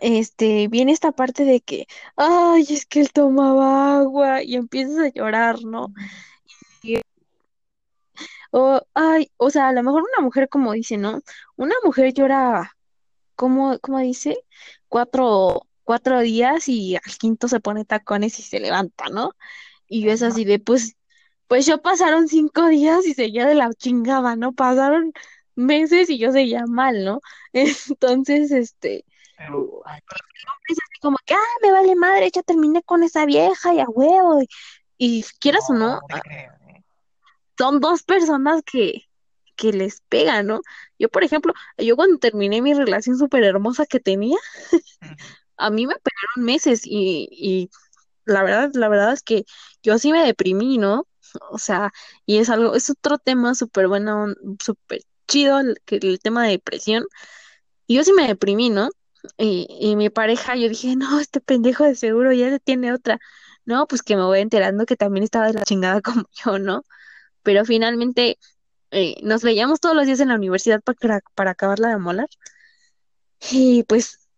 este, viene esta parte de que, ay, es que él tomaba agua y empiezas a llorar, ¿no? Y- o, ay, o sea, a lo mejor una mujer, como dice, ¿no? Una mujer llora, ¿cómo, cómo dice? Cuatro, cuatro días y al quinto se pone tacones y se levanta, ¿no? Y yo es así de, pues, pues yo pasaron cinco días y seguía de la chingada, ¿no? Pasaron meses y yo seguía mal, ¿no? Entonces, este... Pero, es así como que, ah, me vale madre, ya terminé con esa vieja y a huevo. Y, y quieras o no, creo, ¿eh? son dos personas que, que les pegan, ¿no? Yo, por ejemplo, yo cuando terminé mi relación súper hermosa que tenía, a mí me pegaron meses y, y la verdad, la verdad es que yo sí me deprimí, ¿no? O sea, y es algo, es otro tema súper bueno, súper chido, el, que el tema de depresión. Y yo sí me deprimí, ¿no? Y, y mi pareja, yo dije, no, este pendejo de seguro ya tiene otra. No, pues que me voy enterando que también estaba de la chingada como yo, ¿no? Pero finalmente eh, nos veíamos todos los días en la universidad para, para acabarla de molar. Y pues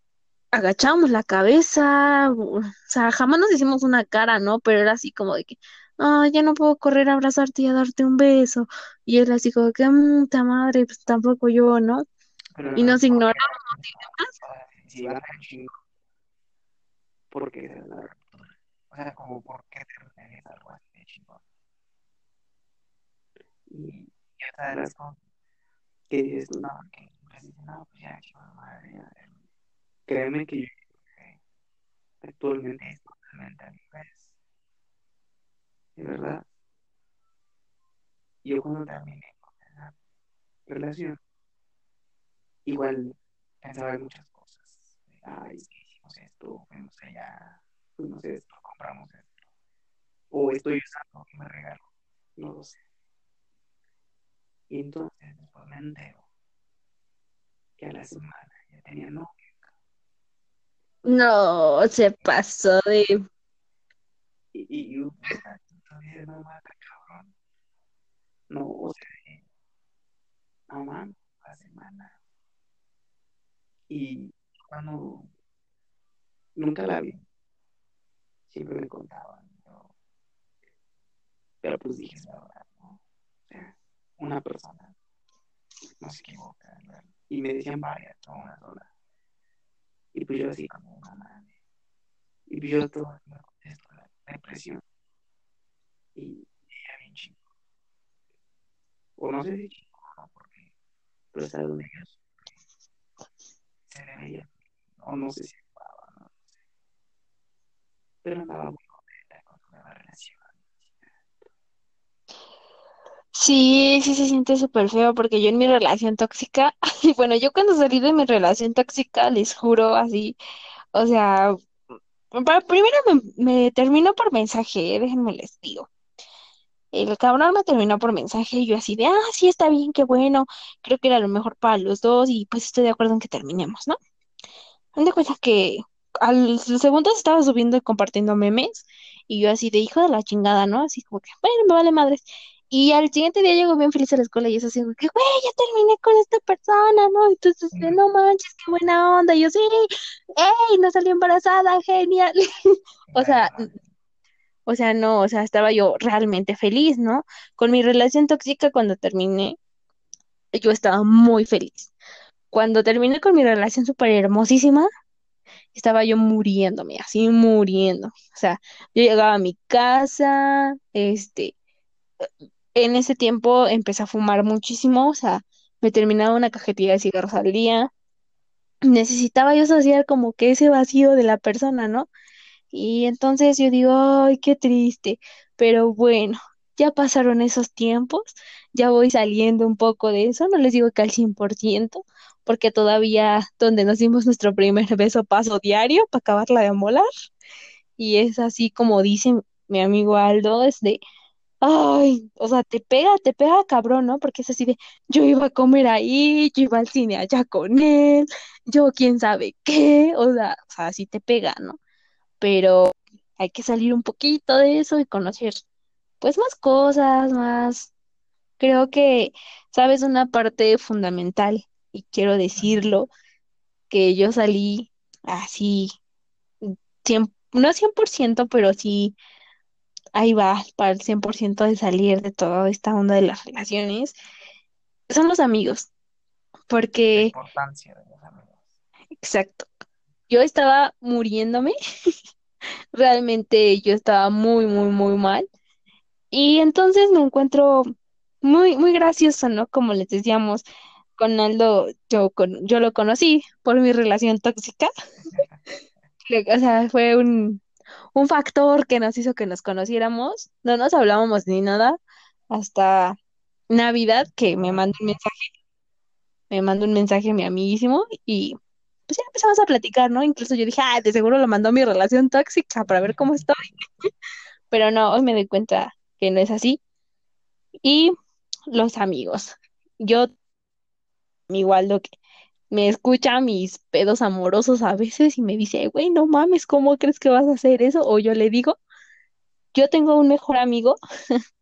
agachábamos la cabeza, o sea, jamás nos hicimos una cara, ¿no? Pero era así como de que, ah, ya no puedo correr a abrazarte y a darte un beso. Y él así como que, mmm, ta madre, pues tampoco yo, ¿no? Pero Y no nos es porque ignoramos. si van a chingo. ¿por qué es la ruptura? O sea, como, ¿por qué terminarías algo así de chingón? Y cosas que dices, no, que pues no, pues ya, madre, ya. Créeme que yo que actualmente es totalmente al revés. De verdad. Yo cuando terminé con esa relación, igual pensaba en muchas cosas. Ay, es que hicimos esto, fuimos allá, fuimos esto, compramos esto. O estoy usando y me regalo. No lo sé. Y entonces me entero que a la semana ya tenía novio. No, se pasó de... Y, y yo, todavía no mata, cabrón. No, o sea, amando la semana. Y cuando nunca la vi, siempre me contaban, ¿no? pero pues dije, verdad, ¿no? O sea, una persona no se equivoca, ¿verdad? Y me decían varias, no una sola. Y pues yo así como una madre. Y pues yo todo me contesto la depresión. Y ella bien chico. O no sé si chico, no, porque pero está donde yo se veía. O no sé si jugaba, no sé. Pero andaba muy contenta con su nueva relación. Sí, sí se siente súper feo porque yo en mi relación tóxica, y bueno, yo cuando salí de mi relación tóxica, les juro así, o sea, primero me, me terminó por mensaje, déjenme les digo. El cabrón me terminó por mensaje y yo así de, ah, sí, está bien, qué bueno, creo que era lo mejor para los dos y pues estoy de acuerdo en que terminemos, ¿no? Me de cuenta que al segundo se estaba subiendo y compartiendo memes y yo así de hijo de la chingada, ¿no? Así como que, bueno, me vale madres. Y al siguiente día llego bien feliz a la escuela y es así como que, güey, ya terminé con esta persona, ¿no? Entonces, no manches, qué buena onda. Y yo, sí, ¡ey! No salió embarazada, genial. O sea, o sea, no, o sea, estaba yo realmente feliz, ¿no? Con mi relación tóxica cuando terminé, yo estaba muy feliz. Cuando terminé con mi relación súper hermosísima, estaba yo muriéndome, así muriéndome. O sea, yo llegaba a mi casa, este, en ese tiempo empecé a fumar muchísimo, o sea, me terminaba una cajetilla de cigarros al día. Necesitaba yo saciar como que ese vacío de la persona, ¿no? Y entonces yo digo, ay, qué triste, pero bueno, ya pasaron esos tiempos, ya voy saliendo un poco de eso, no les digo que al 100%, porque todavía donde nos dimos nuestro primer beso paso diario para acabarla de molar, y es así como dice mi amigo Aldo, es de, ay, o sea, te pega, te pega cabrón, ¿no? Porque es así de, yo iba a comer ahí, yo iba al cine allá con él, yo quién sabe qué, o sea, o sea, así te pega, ¿no? pero hay que salir un poquito de eso y conocer pues más cosas, más. Creo que, sabes, una parte fundamental, y quiero decirlo, que yo salí así, cien- no 100% pero sí, ahí va, para el 100% de salir de toda esta onda de las relaciones, son los amigos, La porque, importancia de los amigos. exacto, yo estaba muriéndome, realmente yo estaba muy, muy, muy mal. Y entonces me encuentro muy, muy gracioso, ¿no? Como les decíamos, con Aldo, yo, con, yo lo conocí por mi relación tóxica. O sea, fue un, un factor que nos hizo que nos conociéramos. No nos hablábamos ni nada hasta Navidad, que me mandó un mensaje, me mandó un mensaje mi amiguísimo y pues ya empezamos a platicar, ¿no? Incluso yo dije, ah, de seguro lo mandó mi relación tóxica para ver cómo estoy. Pero no, hoy me doy cuenta que no es así. Y los amigos. Yo, mi Waldo, que me escucha mis pedos amorosos a veces y me dice, güey, no mames, ¿cómo crees que vas a hacer eso? O yo le digo, yo tengo un mejor amigo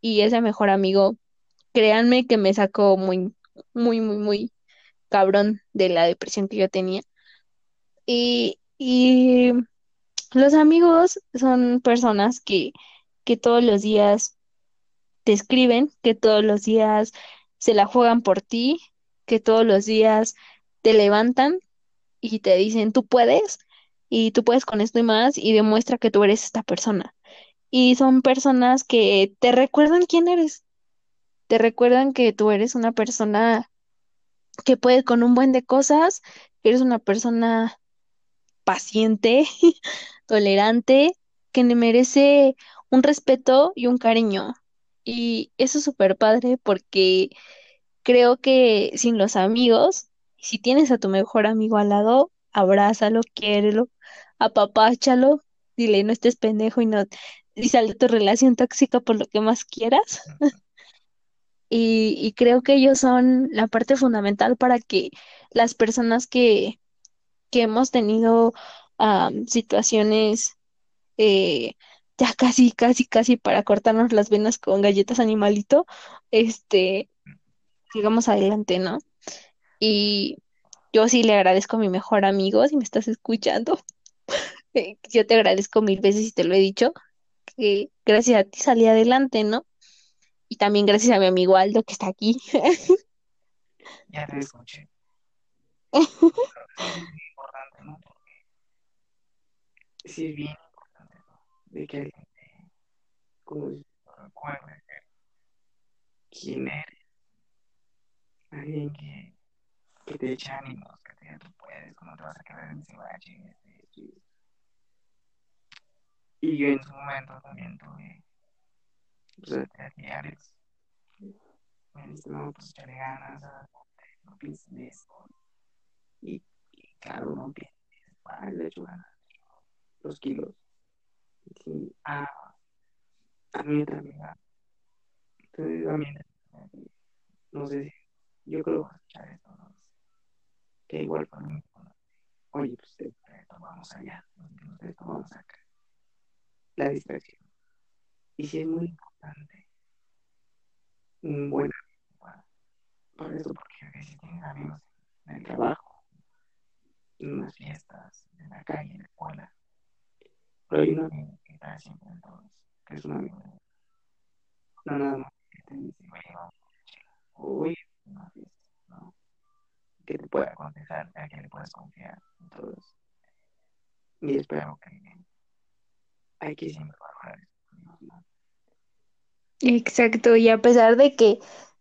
y ese mejor amigo, créanme que me sacó muy, muy, muy, muy cabrón de la depresión que yo tenía. Y, y los amigos son personas que, que todos los días te escriben, que todos los días se la juegan por ti, que todos los días te levantan y te dicen, tú puedes, y tú puedes con esto y más y demuestra que tú eres esta persona. Y son personas que te recuerdan quién eres, te recuerdan que tú eres una persona que puede con un buen de cosas, eres una persona paciente, tolerante, que me merece un respeto y un cariño. Y eso es súper padre porque creo que sin los amigos, si tienes a tu mejor amigo al lado, abrázalo, quiérelo, apapáchalo, dile no estés pendejo y no y sal de tu relación tóxica por lo que más quieras. Y, y creo que ellos son la parte fundamental para que las personas que, que hemos tenido am, situaciones eh, ya casi, casi, casi para cortarnos las venas con galletas animalito, este, sigamos adelante, ¿no? Y yo sí le agradezco a mi mejor amigo, si me estás escuchando, eh, yo te agradezco mil veces y te lo he dicho, que gracias a ti salí adelante, ¿no? Y también gracias a mi amigo Aldo que está aquí. Ya te escuché. Es muy importante, ¿no? Porque sí es bien importante, ¿no? De que alguien te, te recuerde quién eres. Alguien que, que te eche ánimos, que te diga tú puedes, no te vas a quedar en ese bache, en este, esto y yo en su momento también tuve, te decía, Alex, me dice, no, pues echarle ganas, a- no pienses en eso. Y, y claro, no pienses, ah, le echo ganas, los kilos. Y sí, ah, a mí también, ah, entonces a mí no sé si, yo creo que igual para mí, bueno, oye, pues de esto vamos allá, de esto vamos acá, la distracción. Y sí es muy importante un buen para eso, porque veces tienes amigos en el trabajo, en unas fiestas, en la calle, en la escuela, pero hay un que está siempre en todos, que es un amigo. No nada más que te oye, una fiesta, ¿no? Que te pueda aconsejar, a que le puedas confiar en todos. Y espero que hay que siempre ¿no? Exacto, y a pesar de que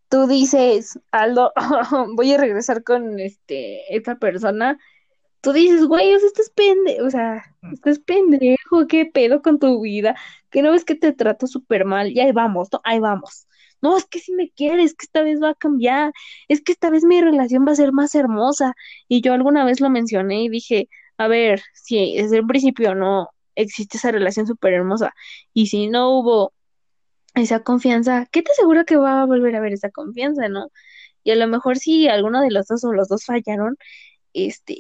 tú dices, Aldo, voy a regresar con este esta persona, tú dices, güey, o sea, estás pende, o sea, estás pendejo, qué pedo con tu vida, que no ves que te trato súper mal, y ahí vamos, ¿no? Ahí vamos. No, es que si me quieres, que esta vez va a cambiar, es que esta vez mi relación va a ser más hermosa. Y yo alguna vez lo mencioné y dije, a ver, si desde el principio no existe esa relación súper hermosa, y si no hubo esa confianza, ¿qué te asegura que va a volver a haber esa confianza, no? Y a lo mejor si alguno de los dos o los dos fallaron, este,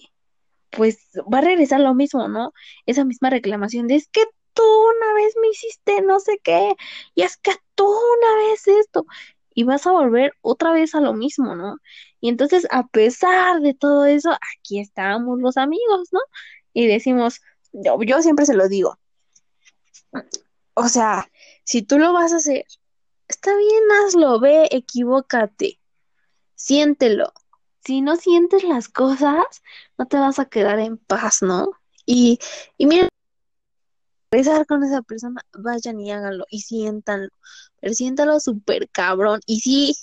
pues va a regresar lo mismo, ¿no? Esa misma reclamación de es que una vez me hiciste no sé qué, y es que tú una vez esto, y vas a volver otra vez a lo mismo, ¿no? Y entonces, a pesar de todo eso, aquí estamos los amigos, ¿no? Y decimos, yo, yo siempre se lo digo, o sea, si tú lo vas a hacer, está bien, hazlo, ve, equivócate, siéntelo. Si no sientes las cosas, no te vas a quedar en paz, ¿no? Y, y mira, regresar con esa persona, vayan y háganlo y siéntanlo, pero siéntalo súper cabrón. Y sí,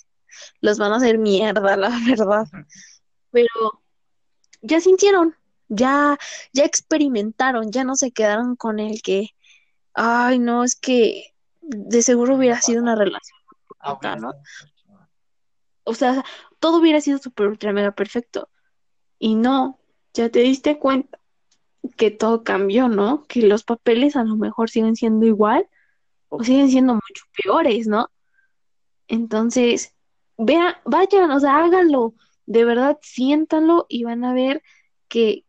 los van a hacer mierda, la verdad, pero ya sintieron, ya, ya experimentaron, ya no se quedaron con el que, ay, no, es que de seguro hubiera sido una relación Ah, bonita, ¿no? O sea, todo hubiera sido súper ultra mega perfecto. Y no, ya te diste cuenta que todo cambió, ¿no? Que los papeles a lo mejor siguen siendo igual o siguen siendo mucho peores, ¿no? Entonces, vean, vayan, o sea, háganlo, de verdad, siéntanlo y van a ver que,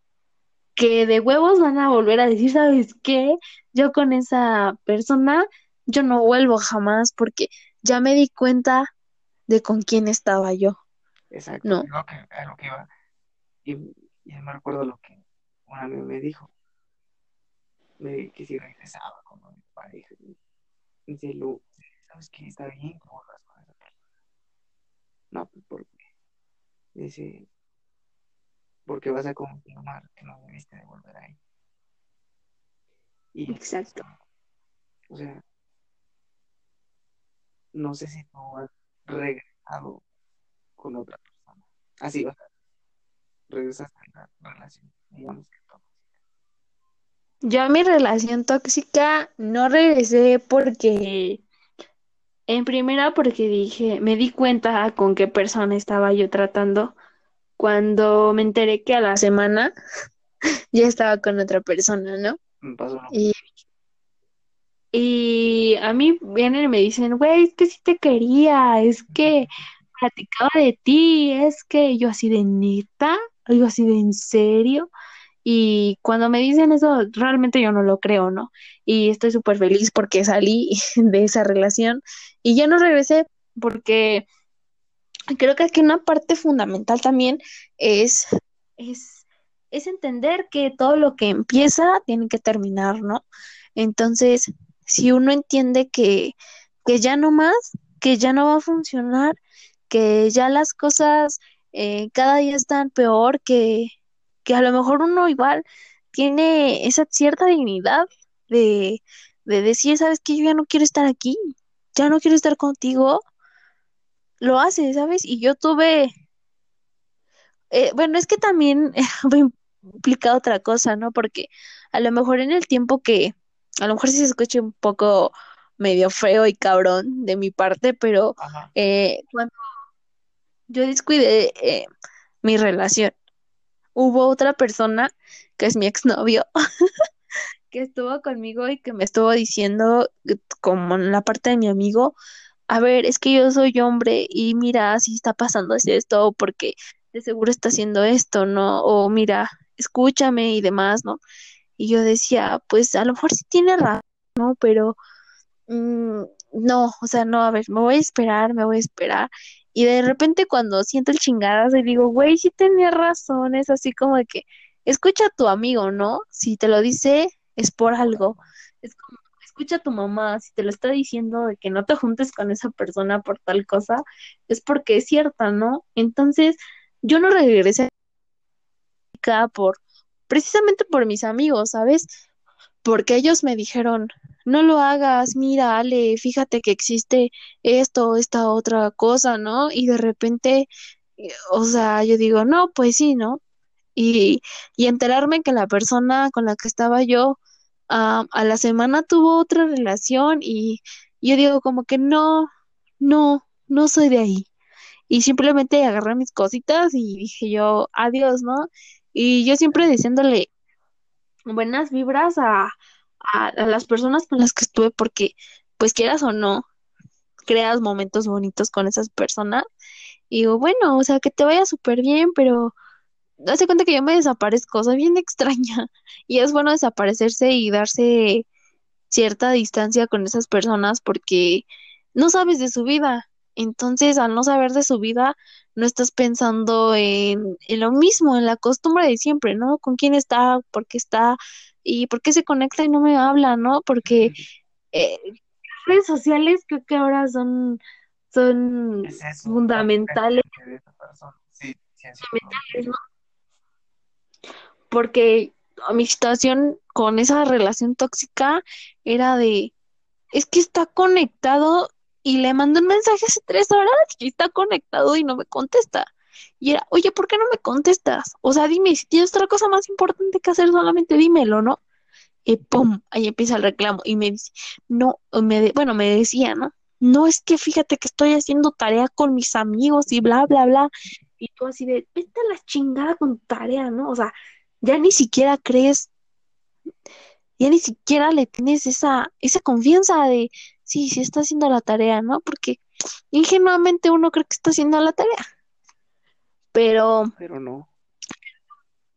que de huevos van a volver a decir, ¿sabes qué? Yo con esa persona, yo no vuelvo jamás porque ya me di cuenta de con quién estaba yo, Exacto, ¿no? es lo que, a lo que iba. Y, y me recuerdo lo que un amigo me dijo, me, que si regresaba con mi pareja. Y dice, Lu, ¿sabes qué? Está bien que vuelvas con esa persona. No, pues porque, dice, porque vas a confirmar que no debiste de volver ahí. Y, Exacto. o sea, no sé si tú has regresado con otra persona. Así, o sea, regresas a la relación, digamos que todo. Yo a mi relación tóxica no regresé porque, en primera porque dije, me di cuenta con qué persona estaba yo tratando cuando me enteré que a la semana ya estaba con otra persona, ¿no? Pasó Y, y a mí vienen y me dicen, güey, es que sí te quería, es que platicaba de ti, es que yo así de neta, yo así de en serio. Y cuando me dicen eso, realmente yo no lo creo, ¿no? Y estoy súper feliz porque salí de esa relación y ya no regresé porque creo que aquí una parte fundamental también es, es, es entender que todo lo que empieza tiene que terminar, ¿no? Entonces, si uno entiende que, que ya no más, que ya no va a funcionar, que ya las cosas eh, cada día están peor, que, que a lo mejor uno igual tiene esa cierta dignidad de, de decir, sabes que yo ya no quiero estar aquí, ya no quiero estar contigo, lo hace, ¿sabes? Y yo tuve, eh, bueno, es que también va implicado otra cosa, ¿no? Porque a lo mejor en el tiempo que, a lo mejor sí se escucha un poco medio feo y cabrón de mi parte, pero eh, cuando yo descuidé eh, mi relación, hubo otra persona que es mi exnovio que estuvo conmigo y que me estuvo diciendo, como en la parte de mi amigo, a ver, es que yo soy hombre y mira, si está pasando es esto, porque de seguro está haciendo esto, ¿no? O mira, escúchame y demás, ¿no? Y yo decía, pues a lo mejor sí tiene razón, ¿no? Pero mm, no, o sea, no, a ver, me voy a esperar, me voy a esperar. Y de repente cuando siento el chingadazo y digo, güey, sí tenía razón, es así como de que escucha a tu amigo, ¿no? Si te lo dice, es por algo. Es como, escucha a tu mamá, si te lo está diciendo de que no te juntes con esa persona por tal cosa, es porque es cierta, ¿no? Entonces, yo no regresé acá por, precisamente por mis amigos, ¿sabes? Porque ellos me dijeron, no lo hagas, mira, Ale, fíjate que existe esto, esta otra cosa, ¿no? Y de repente, eh, o sea, yo digo, no, pues sí, ¿no? Y, y enterarme que la persona con la que estaba yo a la semana tuvo otra relación y yo digo como que no, no, no soy de ahí. Y simplemente agarré mis cositas y dije yo, adiós, ¿no? Y yo siempre diciéndole buenas vibras a, a, las personas con las que estuve porque, pues quieras o no, creas momentos bonitos con esas personas. Y digo, bueno, o sea, que te vaya súper bien, pero hace cuenta que yo me desaparezco, soy bien extraña. Y es bueno desaparecerse y darse cierta distancia con esas personas porque no sabes de su vida. Entonces, al no saber de su vida, no estás pensando en, en lo mismo, en la costumbre de siempre, ¿no? ¿Con quién está? ¿Por qué está? ¿Y por qué se conecta y no me habla, ¿no? Porque eh, redes sociales creo que ahora son, son Es eso, fundamentales. Sí, así ¿no? Porque mi situación con esa relación tóxica era de, es que está conectado y le mandé un mensaje hace tres horas y está conectado y no me contesta. Y era, oye, ¿por qué no me contestas? O sea, dime, si tienes otra cosa más importante que hacer, solamente dímelo, ¿no? Y pum, ahí empieza el reclamo. Y me dice, no, me de- bueno, me decía, ¿no? No es que fíjate que estoy haciendo tarea con mis amigos y bla, bla, bla. Y tú así de, vete a la chingada con tu tarea, ¿no? O sea, ya ni siquiera crees, ya ni siquiera le tienes esa, esa confianza de, sí, sí está haciendo la tarea, ¿no? Porque ingenuamente uno cree que está haciendo la tarea. Pero Pero no.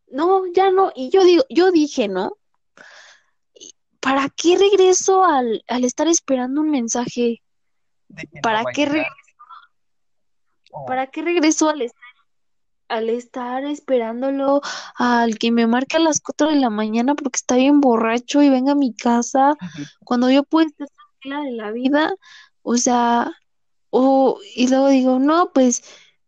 no, ya no. Y yo digo, yo dije, ¿no? ¿Para qué regreso al, al estar esperando un mensaje? No ¿Para qué, llegar, re- o- ¿para qué regreso al estar, al estar esperándolo al que me marque a las 4 de la mañana porque está bien borracho y venga a mi casa cuando yo puedo estar tranquila de la vida? O sea, o, y luego digo, no, pues,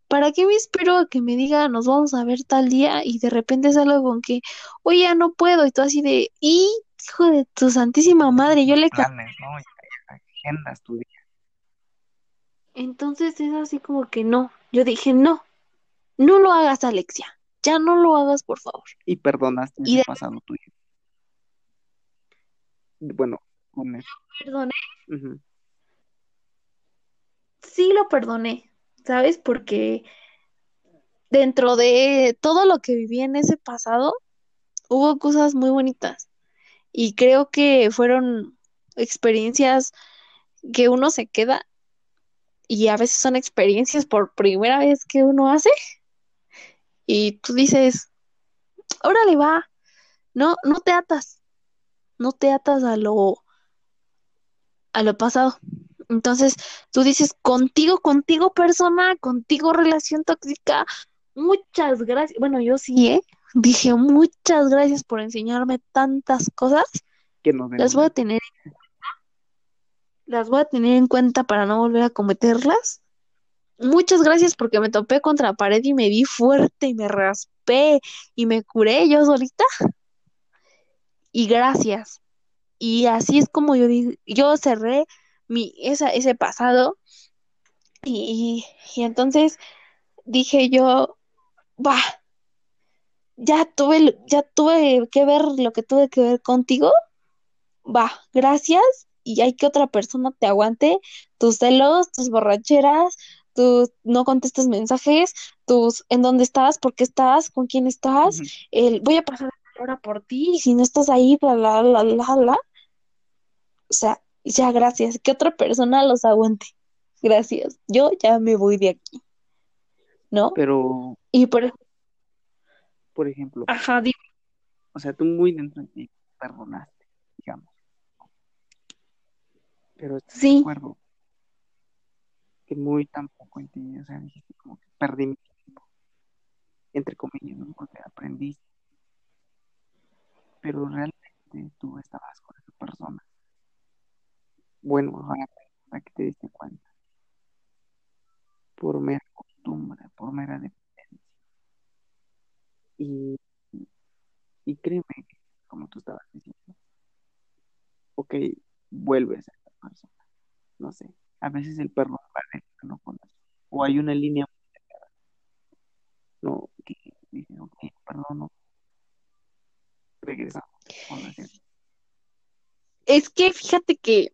¿para qué me espero a que me diga nos vamos a ver tal día y de repente salgo con que, oye, ya no puedo y tú así de, y hijo de tu santísima madre, yo le planes, ¿no? Ya, ya agendas tu día. Entonces es así como que no. Yo dije, no, no lo hagas, Alexia. Ya no lo hagas, por favor. Y perdonaste Y ese de- pasado tuyo. Bueno, eso. Perdoné. Sí lo perdoné, ¿sabes? Porque dentro de todo lo que viví en ese pasado, hubo cosas muy bonitas. Y creo que fueron experiencias que uno se queda y a veces son experiencias por primera vez que uno hace y tú dices, órale va, no, no te atas, no te atas a lo, a lo pasado. Entonces tú dices, contigo, contigo persona, contigo relación tóxica, muchas gracias. Bueno, yo sí, ¿eh? Dije muchas gracias por enseñarme tantas cosas. Que nos Las voy a tener en cuenta. Las voy a tener en cuenta para no volver a cometerlas. Muchas gracias porque me topé contra la pared y me di fuerte y me raspé y me curé yo solita. Y gracias. Y así es como yo yo cerré mi esa, ese pasado y, y entonces dije yo, va, ya tuve, ya tuve que ver lo que tuve que ver contigo, va, gracias, y hay que otra persona te aguante tus celos, tus borracheras, tus no contestas mensajes, tus en dónde estás, por qué estás, con quién estás, el voy a pasar ahora por ti, y si no estás ahí, bla, bla, bla, bla, bla. O sea, ya gracias, que otra persona los aguante. Gracias. Yo ya me voy de aquí, ¿no? Pero, Y por, por ejemplo, ajá, di- o sea, tú muy dentro de ti perdonaste, digamos. Pero estás de sí, acuerdo que muy tampoco en ti, o sea, dijiste como que perdí mi tiempo, entre comillas, ¿no? Porque aprendiste. Pero realmente tú estabas con esa persona. Bueno, ahora hasta que te diste cuenta, por mera costumbre, por mera dependencia. Y, y créeme, como tú estabas diciendo, ok, vuelves a esa persona. No sé, a veces el perdón va de la mano con eso. O hay una línea muy no, que dices, ok, perdono, regresamos, es que fíjate que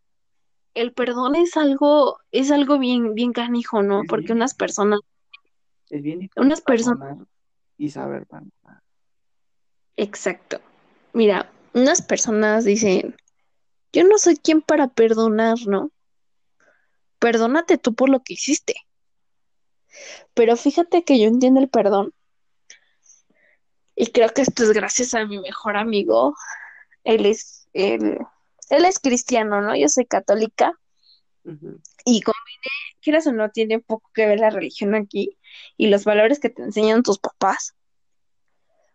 el perdón es algo, es algo bien, bien canijo, ¿no? Es Porque bien, unas personas, es bien difícil unas personas, y saber perdonar. exacto. Mira, unas personas dicen, yo no soy quien para perdonar, ¿no? Perdónate tú por lo que hiciste. Pero fíjate que yo entiendo el perdón y creo que esto es gracias a mi mejor amigo. Él es, él, él es cristiano, ¿no? Yo soy católica y como quieras o no, tiene poco que ver la religión aquí y los valores que te enseñan tus papás.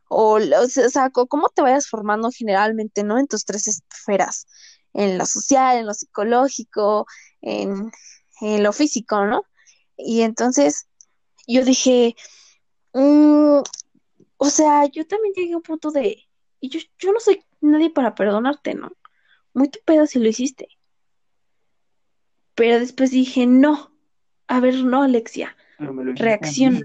O, o sea, cómo te vayas formando generalmente, ¿no? En tus tres esferas, en lo social, en lo psicológico, en, en lo físico, ¿no? Y entonces yo dije, mm, o sea, yo también llegué a un punto de, y yo, yo no soy nadie para perdonarte, ¿no? Muy tu pedo si lo hiciste. Pero después dije, no, a ver, no, Alexia, reacciona.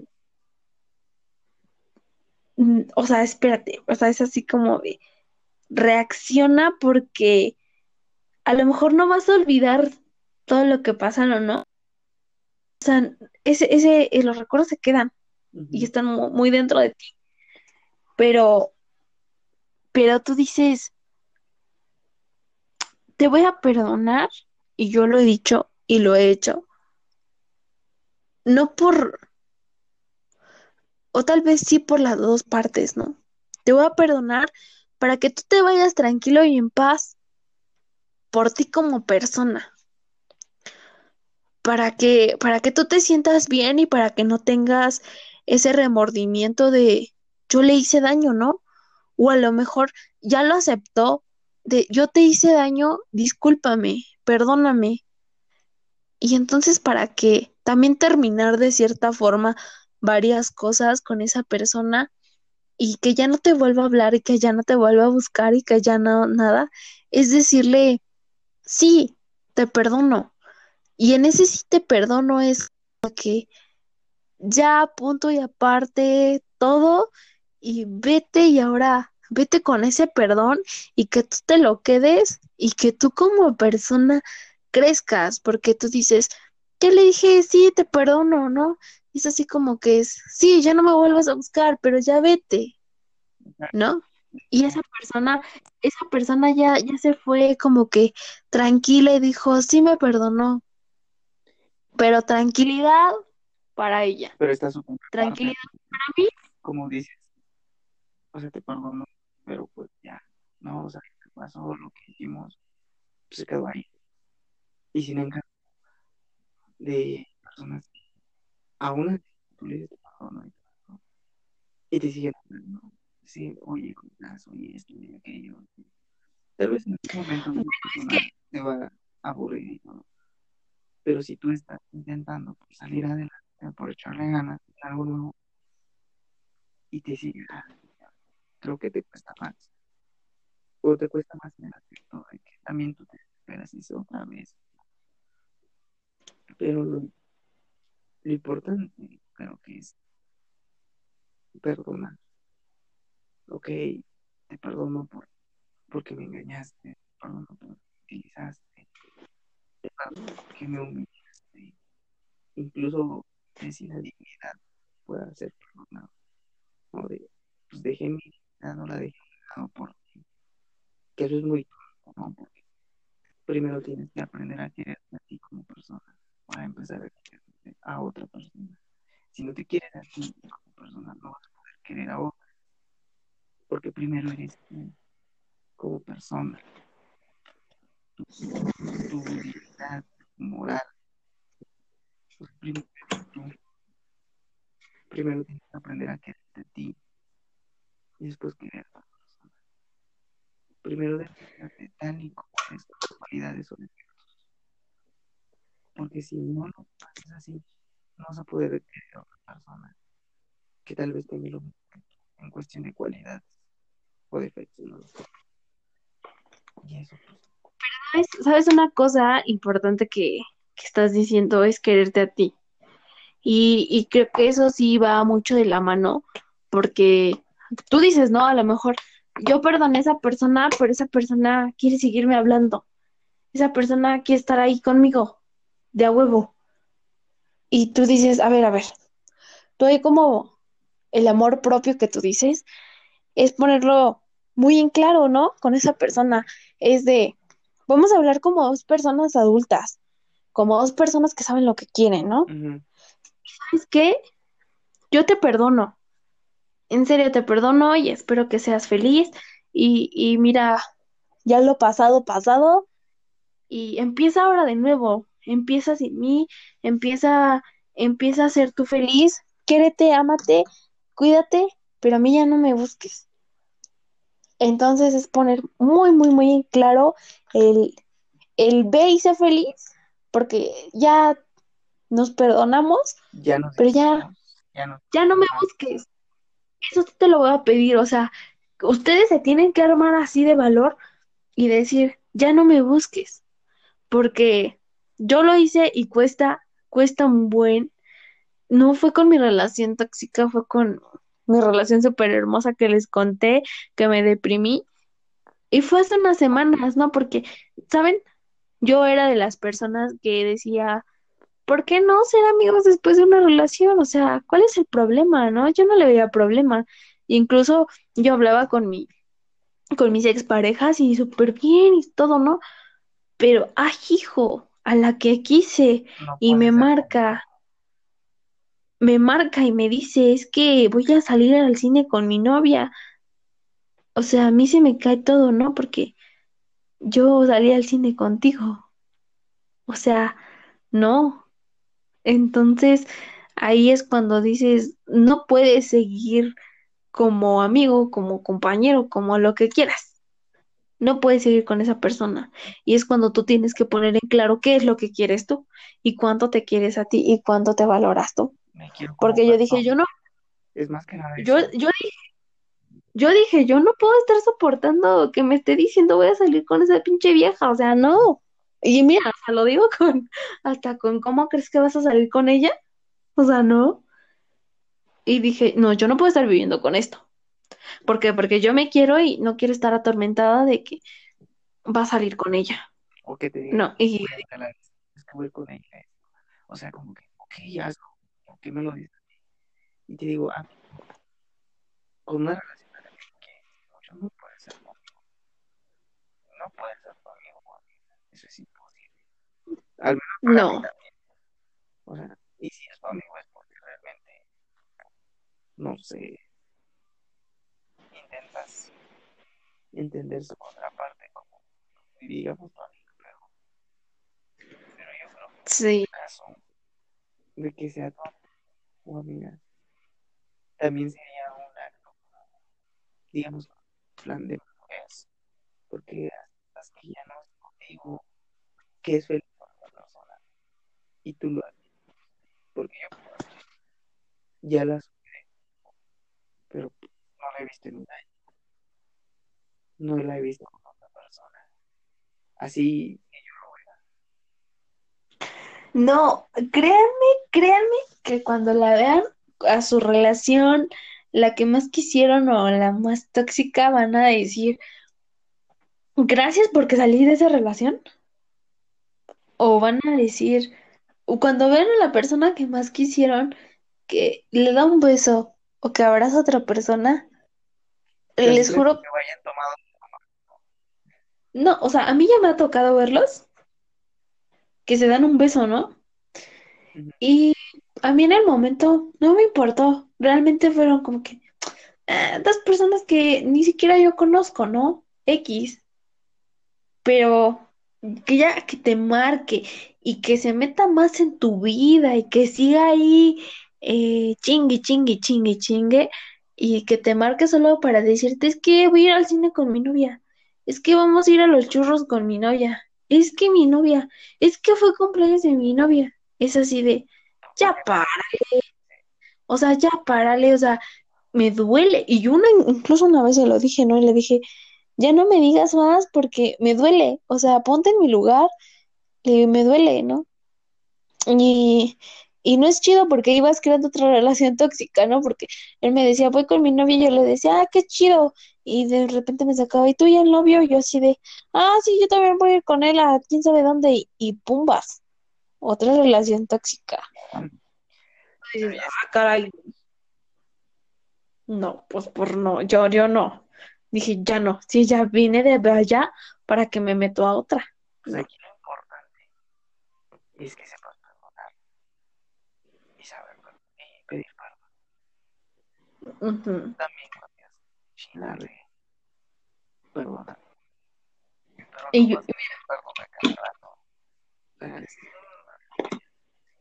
Mm, O sea, espérate, o sea, es así como de, reacciona porque a lo mejor no vas a olvidar todo lo que pasa, ¿no? ¿no? O sea, ese, ese, eh, los recuerdos se quedan y están mu- muy dentro de ti. Pero, pero tú dices, te voy a perdonar, y yo lo he dicho y lo he hecho, no por, o tal vez sí por las dos partes, ¿no? Te voy a perdonar para que tú te vayas tranquilo y en paz por ti como persona, para que, para que tú te sientas bien y para que no tengas ese remordimiento de yo le hice daño, ¿no? O a lo mejor ya lo aceptó de yo te hice daño, discúlpame, perdóname. Y entonces para que también terminar de cierta forma varias cosas con esa persona y que ya no te vuelva a hablar y que ya no te vuelva a buscar y que ya no nada, es decirle, sí, te perdono. Y en ese sí te perdono es que ya punto y aparte todo y vete y ahora vete con ese perdón y que tú te lo quedes y que tú como persona crezcas, porque tú dices, ya le dije, sí, te perdono, ¿no? es así como que es, sí, ya no me vuelvas a buscar, pero ya vete, ¿no? Y esa persona, esa persona ya, ya se fue como que tranquila y dijo, sí me perdonó, pero tranquilidad para ella. Pero está Tranquilidad para mí. Como dices, o sea, te perdono, pero pues ya, no, o sea, ¿qué pasó? Lo que hicimos, pues se quedó ahí. Y sin embargo, de personas aún así tú le dices perdono y todo, y te siguen hablando, sí, oye, estás? oye, esto y aquello. Tal vez en algún momento una persona te va a aburrir y todo. Pero si tú estás intentando salir adelante, por echarle ganas algo nuevo, y te sigue, creo que te cuesta más. O te cuesta más en el de que también tú te esperas eso otra vez. Pero lo, importante creo que es perdonar. Ok, te perdono por, porque me engañaste, te perdono porque utilizaste, te perdono porque me humillaste. Incluso si la dignidad pueda ser perdonado. O de, pues dejé mi no la dejé por ti. Que eso es muy ¿no? Porque primero tienes que aprender a quererte a ti como persona para empezar a quererte a otra persona. Si no te quieres a ti como persona, no vas a poder querer a otra. Porque primero eres tú como persona. Tu, tu dignidad, tu moral. Primero. Primero tienes que aprender a quererte a ti y después querer a persona. Primero quererte tal y como tus cualidades o defectos. Porque si no lo haces así, no vas a poder querer a otra persona que tal vez tenga lo en cuestión de cualidades o defectos. ¿no? Y eso, pues. Pero ¿sabes, sabes una cosa importante que, que estás diciendo es quererte a ti. Y, y creo que eso sí va mucho de la mano, porque tú dices, no, a lo mejor yo perdoné a esa persona, pero esa persona quiere seguirme hablando. Esa persona quiere estar ahí conmigo, de a huevo. Y tú dices, a ver, a ver, tú hay como el amor propio que tú dices, es ponerlo muy en claro, ¿no? Con esa persona. Es de, vamos a hablar como dos personas adultas, como dos personas que saben lo que quieren, ¿no? Ujú. ¿Sabes qué? Yo te perdono. En serio, te perdono y espero que seas feliz. Y, y mira, ya lo pasado, pasado. Y empieza ahora de nuevo. Empieza sin mí. Empieza, empieza a ser tú feliz. Quérete, ámate, cuídate, pero a mí ya no me busques. Entonces es poner muy, muy, muy en claro el, el ve y sé feliz, porque ya nos perdonamos, Ya nos pero ya, ya nos ya no me busques. Eso te lo voy a pedir, o sea, ustedes se tienen que armar así de valor y decir, ya no me busques, porque yo lo hice y cuesta, cuesta un buen, no fue con mi relación tóxica, fue con mi relación súper hermosa que les conté, que me deprimí, y fue hace unas semanas, ¿no? Porque, ¿saben? Yo era de las personas que decía, ¿por qué no ser amigos después de una relación? O sea, ¿cuál es el problema, no? Yo no le veía problema. Incluso yo hablaba con mi, con mis exparejas y súper bien y todo, ¿no? Pero, ay, hijo, a la que quise no y me ser marca, me marca y me dice, es que voy a salir al cine con mi novia. O sea, a mí se me cae todo, ¿no? Porque yo salí al cine contigo. O sea, no. Entonces, ahí es cuando dices, no puedes seguir como amigo, como compañero, como lo que quieras. No puedes seguir con esa persona. Y es cuando tú tienes que poner en claro qué es lo que quieres tú y cuánto te quieres a ti y cuánto te valoras tú. me Porque yo dije, yo no, Es más que nada yo, eso. yo dije, yo dije, yo no puedo estar soportando que me esté diciendo voy a salir con esa pinche vieja, o sea, no. Y mira, o sea, lo digo con, hasta con cómo crees que vas a salir con ella, o sea, no. Y dije, no, yo no puedo estar viviendo con esto. ¿Por qué? Porque yo me quiero y no quiero estar atormentada de que va a salir con ella. O que te digan, No, y "Güey, te la- es que voy con ella. O sea, como que, ok, hazlo. ¿Por qué me lo dices? Y te digo, ah, con una relación que yo no puede ser. No puede ser tu amigo o amiga. Eso es imposible. Al menos para mí no, también. O sea, y si es tu amigo es porque realmente, no sé, intentas entender su contraparte como, digamos, tu amigo luego. Pero yo creo que sí, en caso de que sea tu o amiga, también sería un acto, digamos, plan de madurez, porque hasta que ya no es contigo, es feliz con otra persona, y tú lo haces, porque yo ya la superé, pero no la he visto en un año, no la he visto con otra persona, así que yo lo veo. no, créanme, créanme que cuando la vean a su relación, la que más quisieron o la más tóxica, van a decir, gracias porque salí de esa relación. O van a decir, o cuando vean a la persona que más quisieron, que le da un beso o que abraza a otra persona, les juro, que vayan tomado, no, o sea, a mí ya me ha tocado verlos, que se dan un beso, ¿no? Y a mí en el momento no me importó, realmente fueron como que ah, dos personas que ni siquiera yo conozco, ¿no? X, pero que ya que te marque y que se meta más en tu vida y que siga ahí eh, chingue, chingue, chingue, chingue y que te marque solo para decirte es que voy a ir al cine con mi novia, es que vamos a ir a los churros con mi novia, es que mi novia, es que fue cumpleaños de mi novia, es así de ya para, o sea, ya párale, o sea, me duele. Y yo una, incluso una vez se lo dije, ¿no? Y le dije ya no me digas más porque me duele, o sea, ponte en mi lugar, y me duele, ¿no? Y, y no es chido porque ibas creando otra relación tóxica, ¿no? Porque él me decía, voy con mi novio, y yo le decía, ah, qué chido, y de repente me sacaba, ¿y tú y el novio? Y yo así de, ah, sí, yo también voy a ir con él a quién sabe dónde, y, pumbas, otra relación tóxica. Ah, caray, no, pues por no, yo, yo no. Dije, ya no, si ya vine de allá para que me meto a otra. pues No. aquí lo importante es que sepas perdonar y saber y pedir perdón. Ujú. También cuando digas, "Sí, la regué, perdona. Pero Y no yo- vas a pedir perdón a cada rato.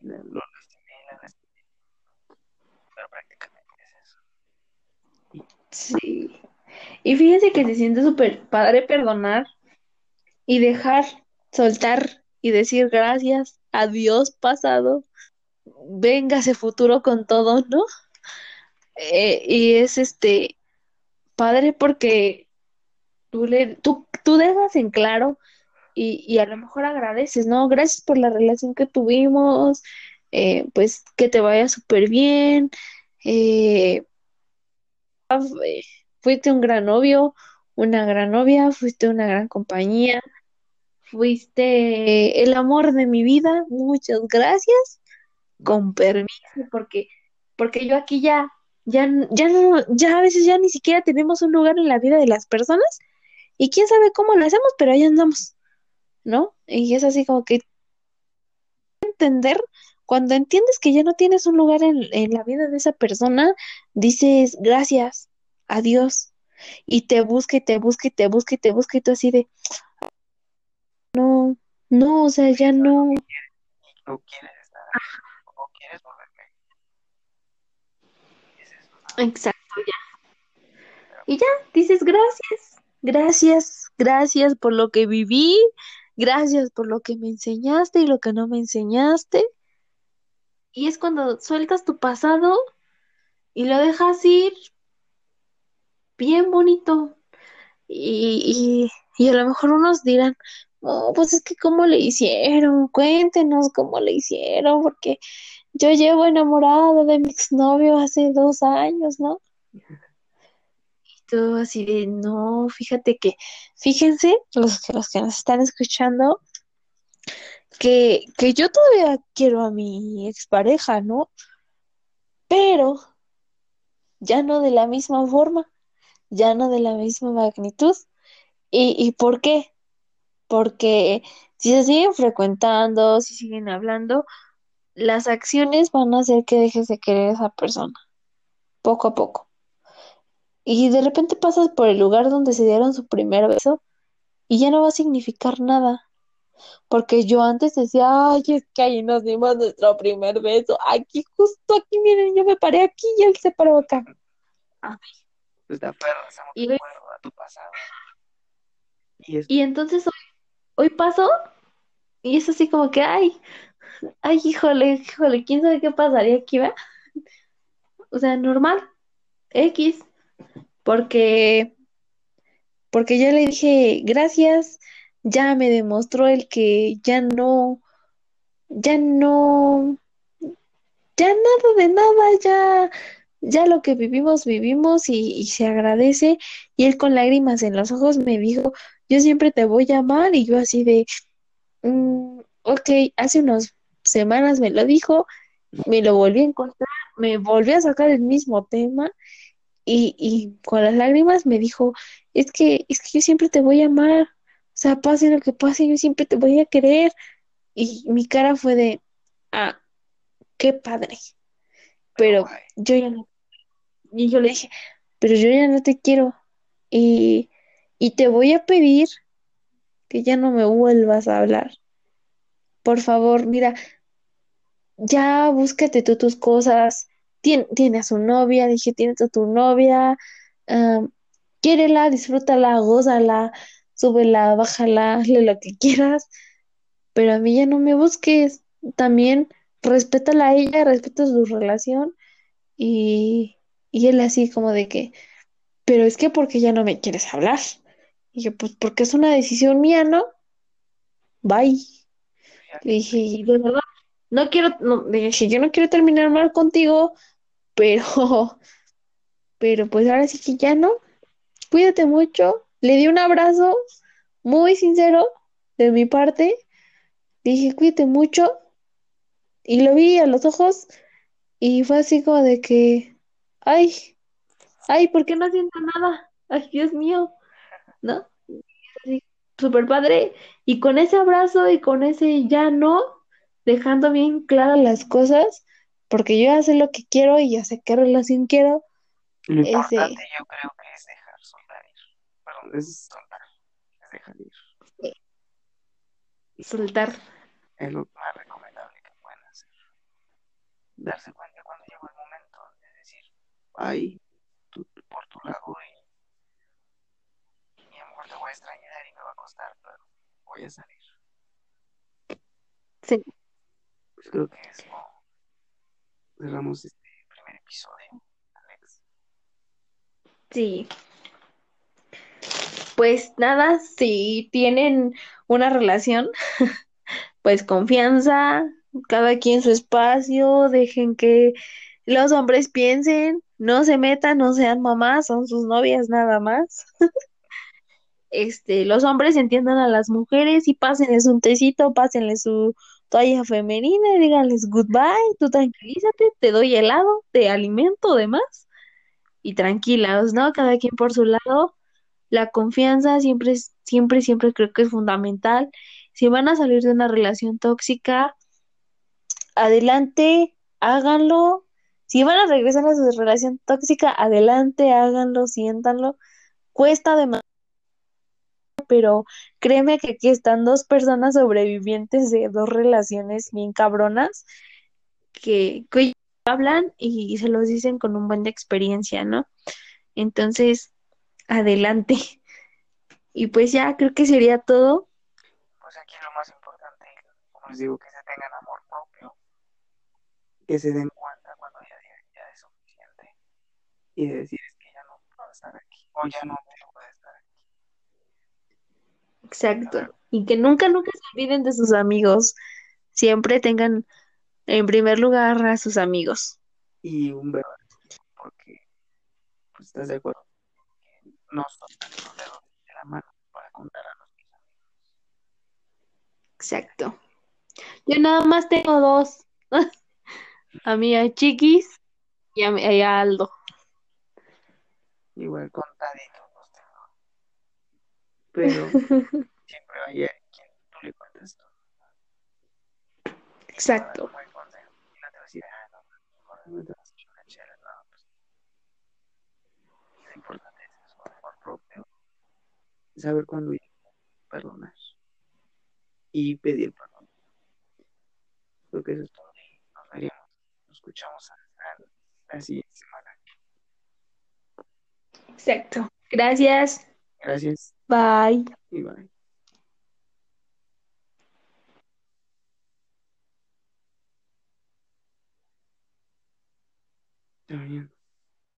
Lo lastimé, la lastimé. Pero prácticamente es eso. Sí. Y fíjense que se siente súper padre perdonar y dejar, soltar y decir gracias, adiós pasado, véngase futuro con todo, ¿no? Eh, y es este padre porque tú le, tú, tú dejas en claro y, y a lo mejor agradeces, ¿no? Gracias por la relación que tuvimos, eh, pues que te vaya súper bien, eh, fuiste un gran novio, una gran novia, fuiste una gran compañía, fuiste el amor de mi vida, muchas gracias, con permiso, porque, porque yo aquí ya, ya, ya no, ya a veces ya ni siquiera tenemos un lugar en la vida de las personas y quién sabe cómo lo hacemos, pero ahí andamos, ¿no? Y es así como que entender, cuando entiendes que ya no tienes un lugar en, en la vida de esa persona, dices gracias, adiós, y te busca y te busca y te busca y te busca y tú así de, no, no, o sea, ya no, No quieres estar ahí, o quieres volverme. Es exacto, ya. Y ya, dices gracias, gracias, gracias por lo que viví, gracias por lo que me enseñaste y lo que no me enseñaste. Y es cuando sueltas tu pasado y lo dejas ir bien bonito. Y, y, y a lo mejor unos dirán, oh, pues es que cómo le hicieron, cuéntenos cómo le hicieron, porque yo llevo enamorada de mi exnovio hace dos años, ¿no? Y todo así de, no, fíjate que, fíjense, los los que nos están escuchando, que, que yo todavía quiero a mi expareja, ¿no? Pero ya no de la misma forma, ya no de la misma magnitud. ¿Y, y por qué? Porque si se siguen frecuentando, si siguen hablando, las acciones van a hacer que dejes de querer a esa persona, poco a poco. Y de repente pasas por el lugar donde se dieron su primer beso y ya no va a significar nada. Porque yo antes decía, ay, es que ahí nos dimos nuestro primer beso. Aquí, justo aquí, miren, yo me paré aquí y él se paró acá. Pues te aferras a un Y- recuerdo, a tu pasado. Y es Y entonces hoy, hoy pasó y es así como que, ay, ay, híjole, híjole, quién sabe qué pasaría aquí, ¿va? O sea, normal, X, porque, porque ya le dije gracias, ya me demostró el que ya no, ya no, ya nada de nada, ya, ya lo que vivimos, vivimos y, se agradece. Y él con lágrimas en los ojos me dijo, yo siempre te voy a amar y yo así de... Mm, ok, hace unas semanas me lo dijo, me lo volví a encontrar, me volví a sacar el mismo tema. Y, y con las lágrimas me dijo, es que, es que yo siempre te voy a amar, o sea, pase lo que pase, yo siempre te voy a querer. Y mi cara fue de, ah, qué padre, pero yo ya no, y yo le dije, pero yo ya no te quiero y, y te voy a pedir que ya no me vuelvas a hablar. Por favor, mira, ya búscate tú tus cosas. Tien- tiene a su novia, dije, tienes a tu novia. am, quiérela, disfrútala, gózala, súbela, bájala, hazle lo que quieras. Pero a mí ya no me busques. También respétala a ella, respeta su relación. Y, y él así como de que, pero es que porque ya no me quieres hablar. Y yo, pues porque es una decisión mía, ¿no? Bye. Le dije, "Y de verdad, no quiero, dije, yo no quiero terminar mal contigo, pero, pero pues ahora sí que ya no. Cuídate mucho. Le di un abrazo muy sincero de mi parte. Le dije, cuídate mucho. Y lo vi a los ojos y fue así como de que, ay, ay, ¿por qué no siento nada? Ay, Dios mío, ¿no? Así, súper padre. Y con ese abrazo y con ese ya no, dejando bien claras las cosas, porque yo ya sé lo que quiero y ya sé qué relación quiero. Lo Ese- importante yo creo que es dejar soltar ir. Perdón, es soltar. Es dejar ir. Soltar. Es lo más recomendable que pueden hacer. Darse cuenta cuando llegó el momento de decir, ay, tú por tu lado y, y a lo mejor te voy a extrañar y me va a costar, pero voy a salir. Sí. Pues creo que eso cerramos este primer episodio, Alex. Sí. Pues nada, si tienen una relación, pues confianza, cada quien su espacio, dejen que los hombres piensen, no se metan, no sean mamás, son sus novias nada más. Este, los hombres entiendan a las mujeres y pásenles un tecito, pásenles su toalla femenina y díganles goodbye, tú tranquilízate, te doy helado, te alimento, demás. Y tranquilas, ¿no? Cada quien por su lado. La confianza siempre siempre, siempre creo que es fundamental. Si van a salir de una relación tóxica, adelante, háganlo. Si van a regresar a su relación tóxica, adelante, háganlo, siéntanlo. Cuesta demasiado, pero créeme que aquí están dos personas sobrevivientes de dos relaciones bien cabronas que, hablan y, se los dicen con un buen de experiencia, ¿no? Entonces, adelante. Y pues ya, creo que sería todo. Pues aquí lo más importante, como les digo, que se tengan amor que se den cuenta cuando ya, ya es suficiente y de decir es que ya no puedo estar aquí. o ya no voy a estar aquí. Exacto. Y que nunca, nunca se olviden de sus amigos. Siempre tengan en primer lugar a sus amigos. Y un verdadero, porque pues, estás de acuerdo que no son los dedos de la mano para contar a los amigos. Exacto. Yo nada más tengo dos. A mí a Chiquis y a, y a Aldo. Igual tengo. Pero siempre va a quien tú le cuentas todo. Exacto. Lo importante es eso, amor propio. Saber cuándo perdonar. Y pedir perdón. Creo que eso es todo. Nos veríamos. Escuchamos a, a la siguiente semana. Exacto. Gracias. Gracias Bye. y bye. Está bien.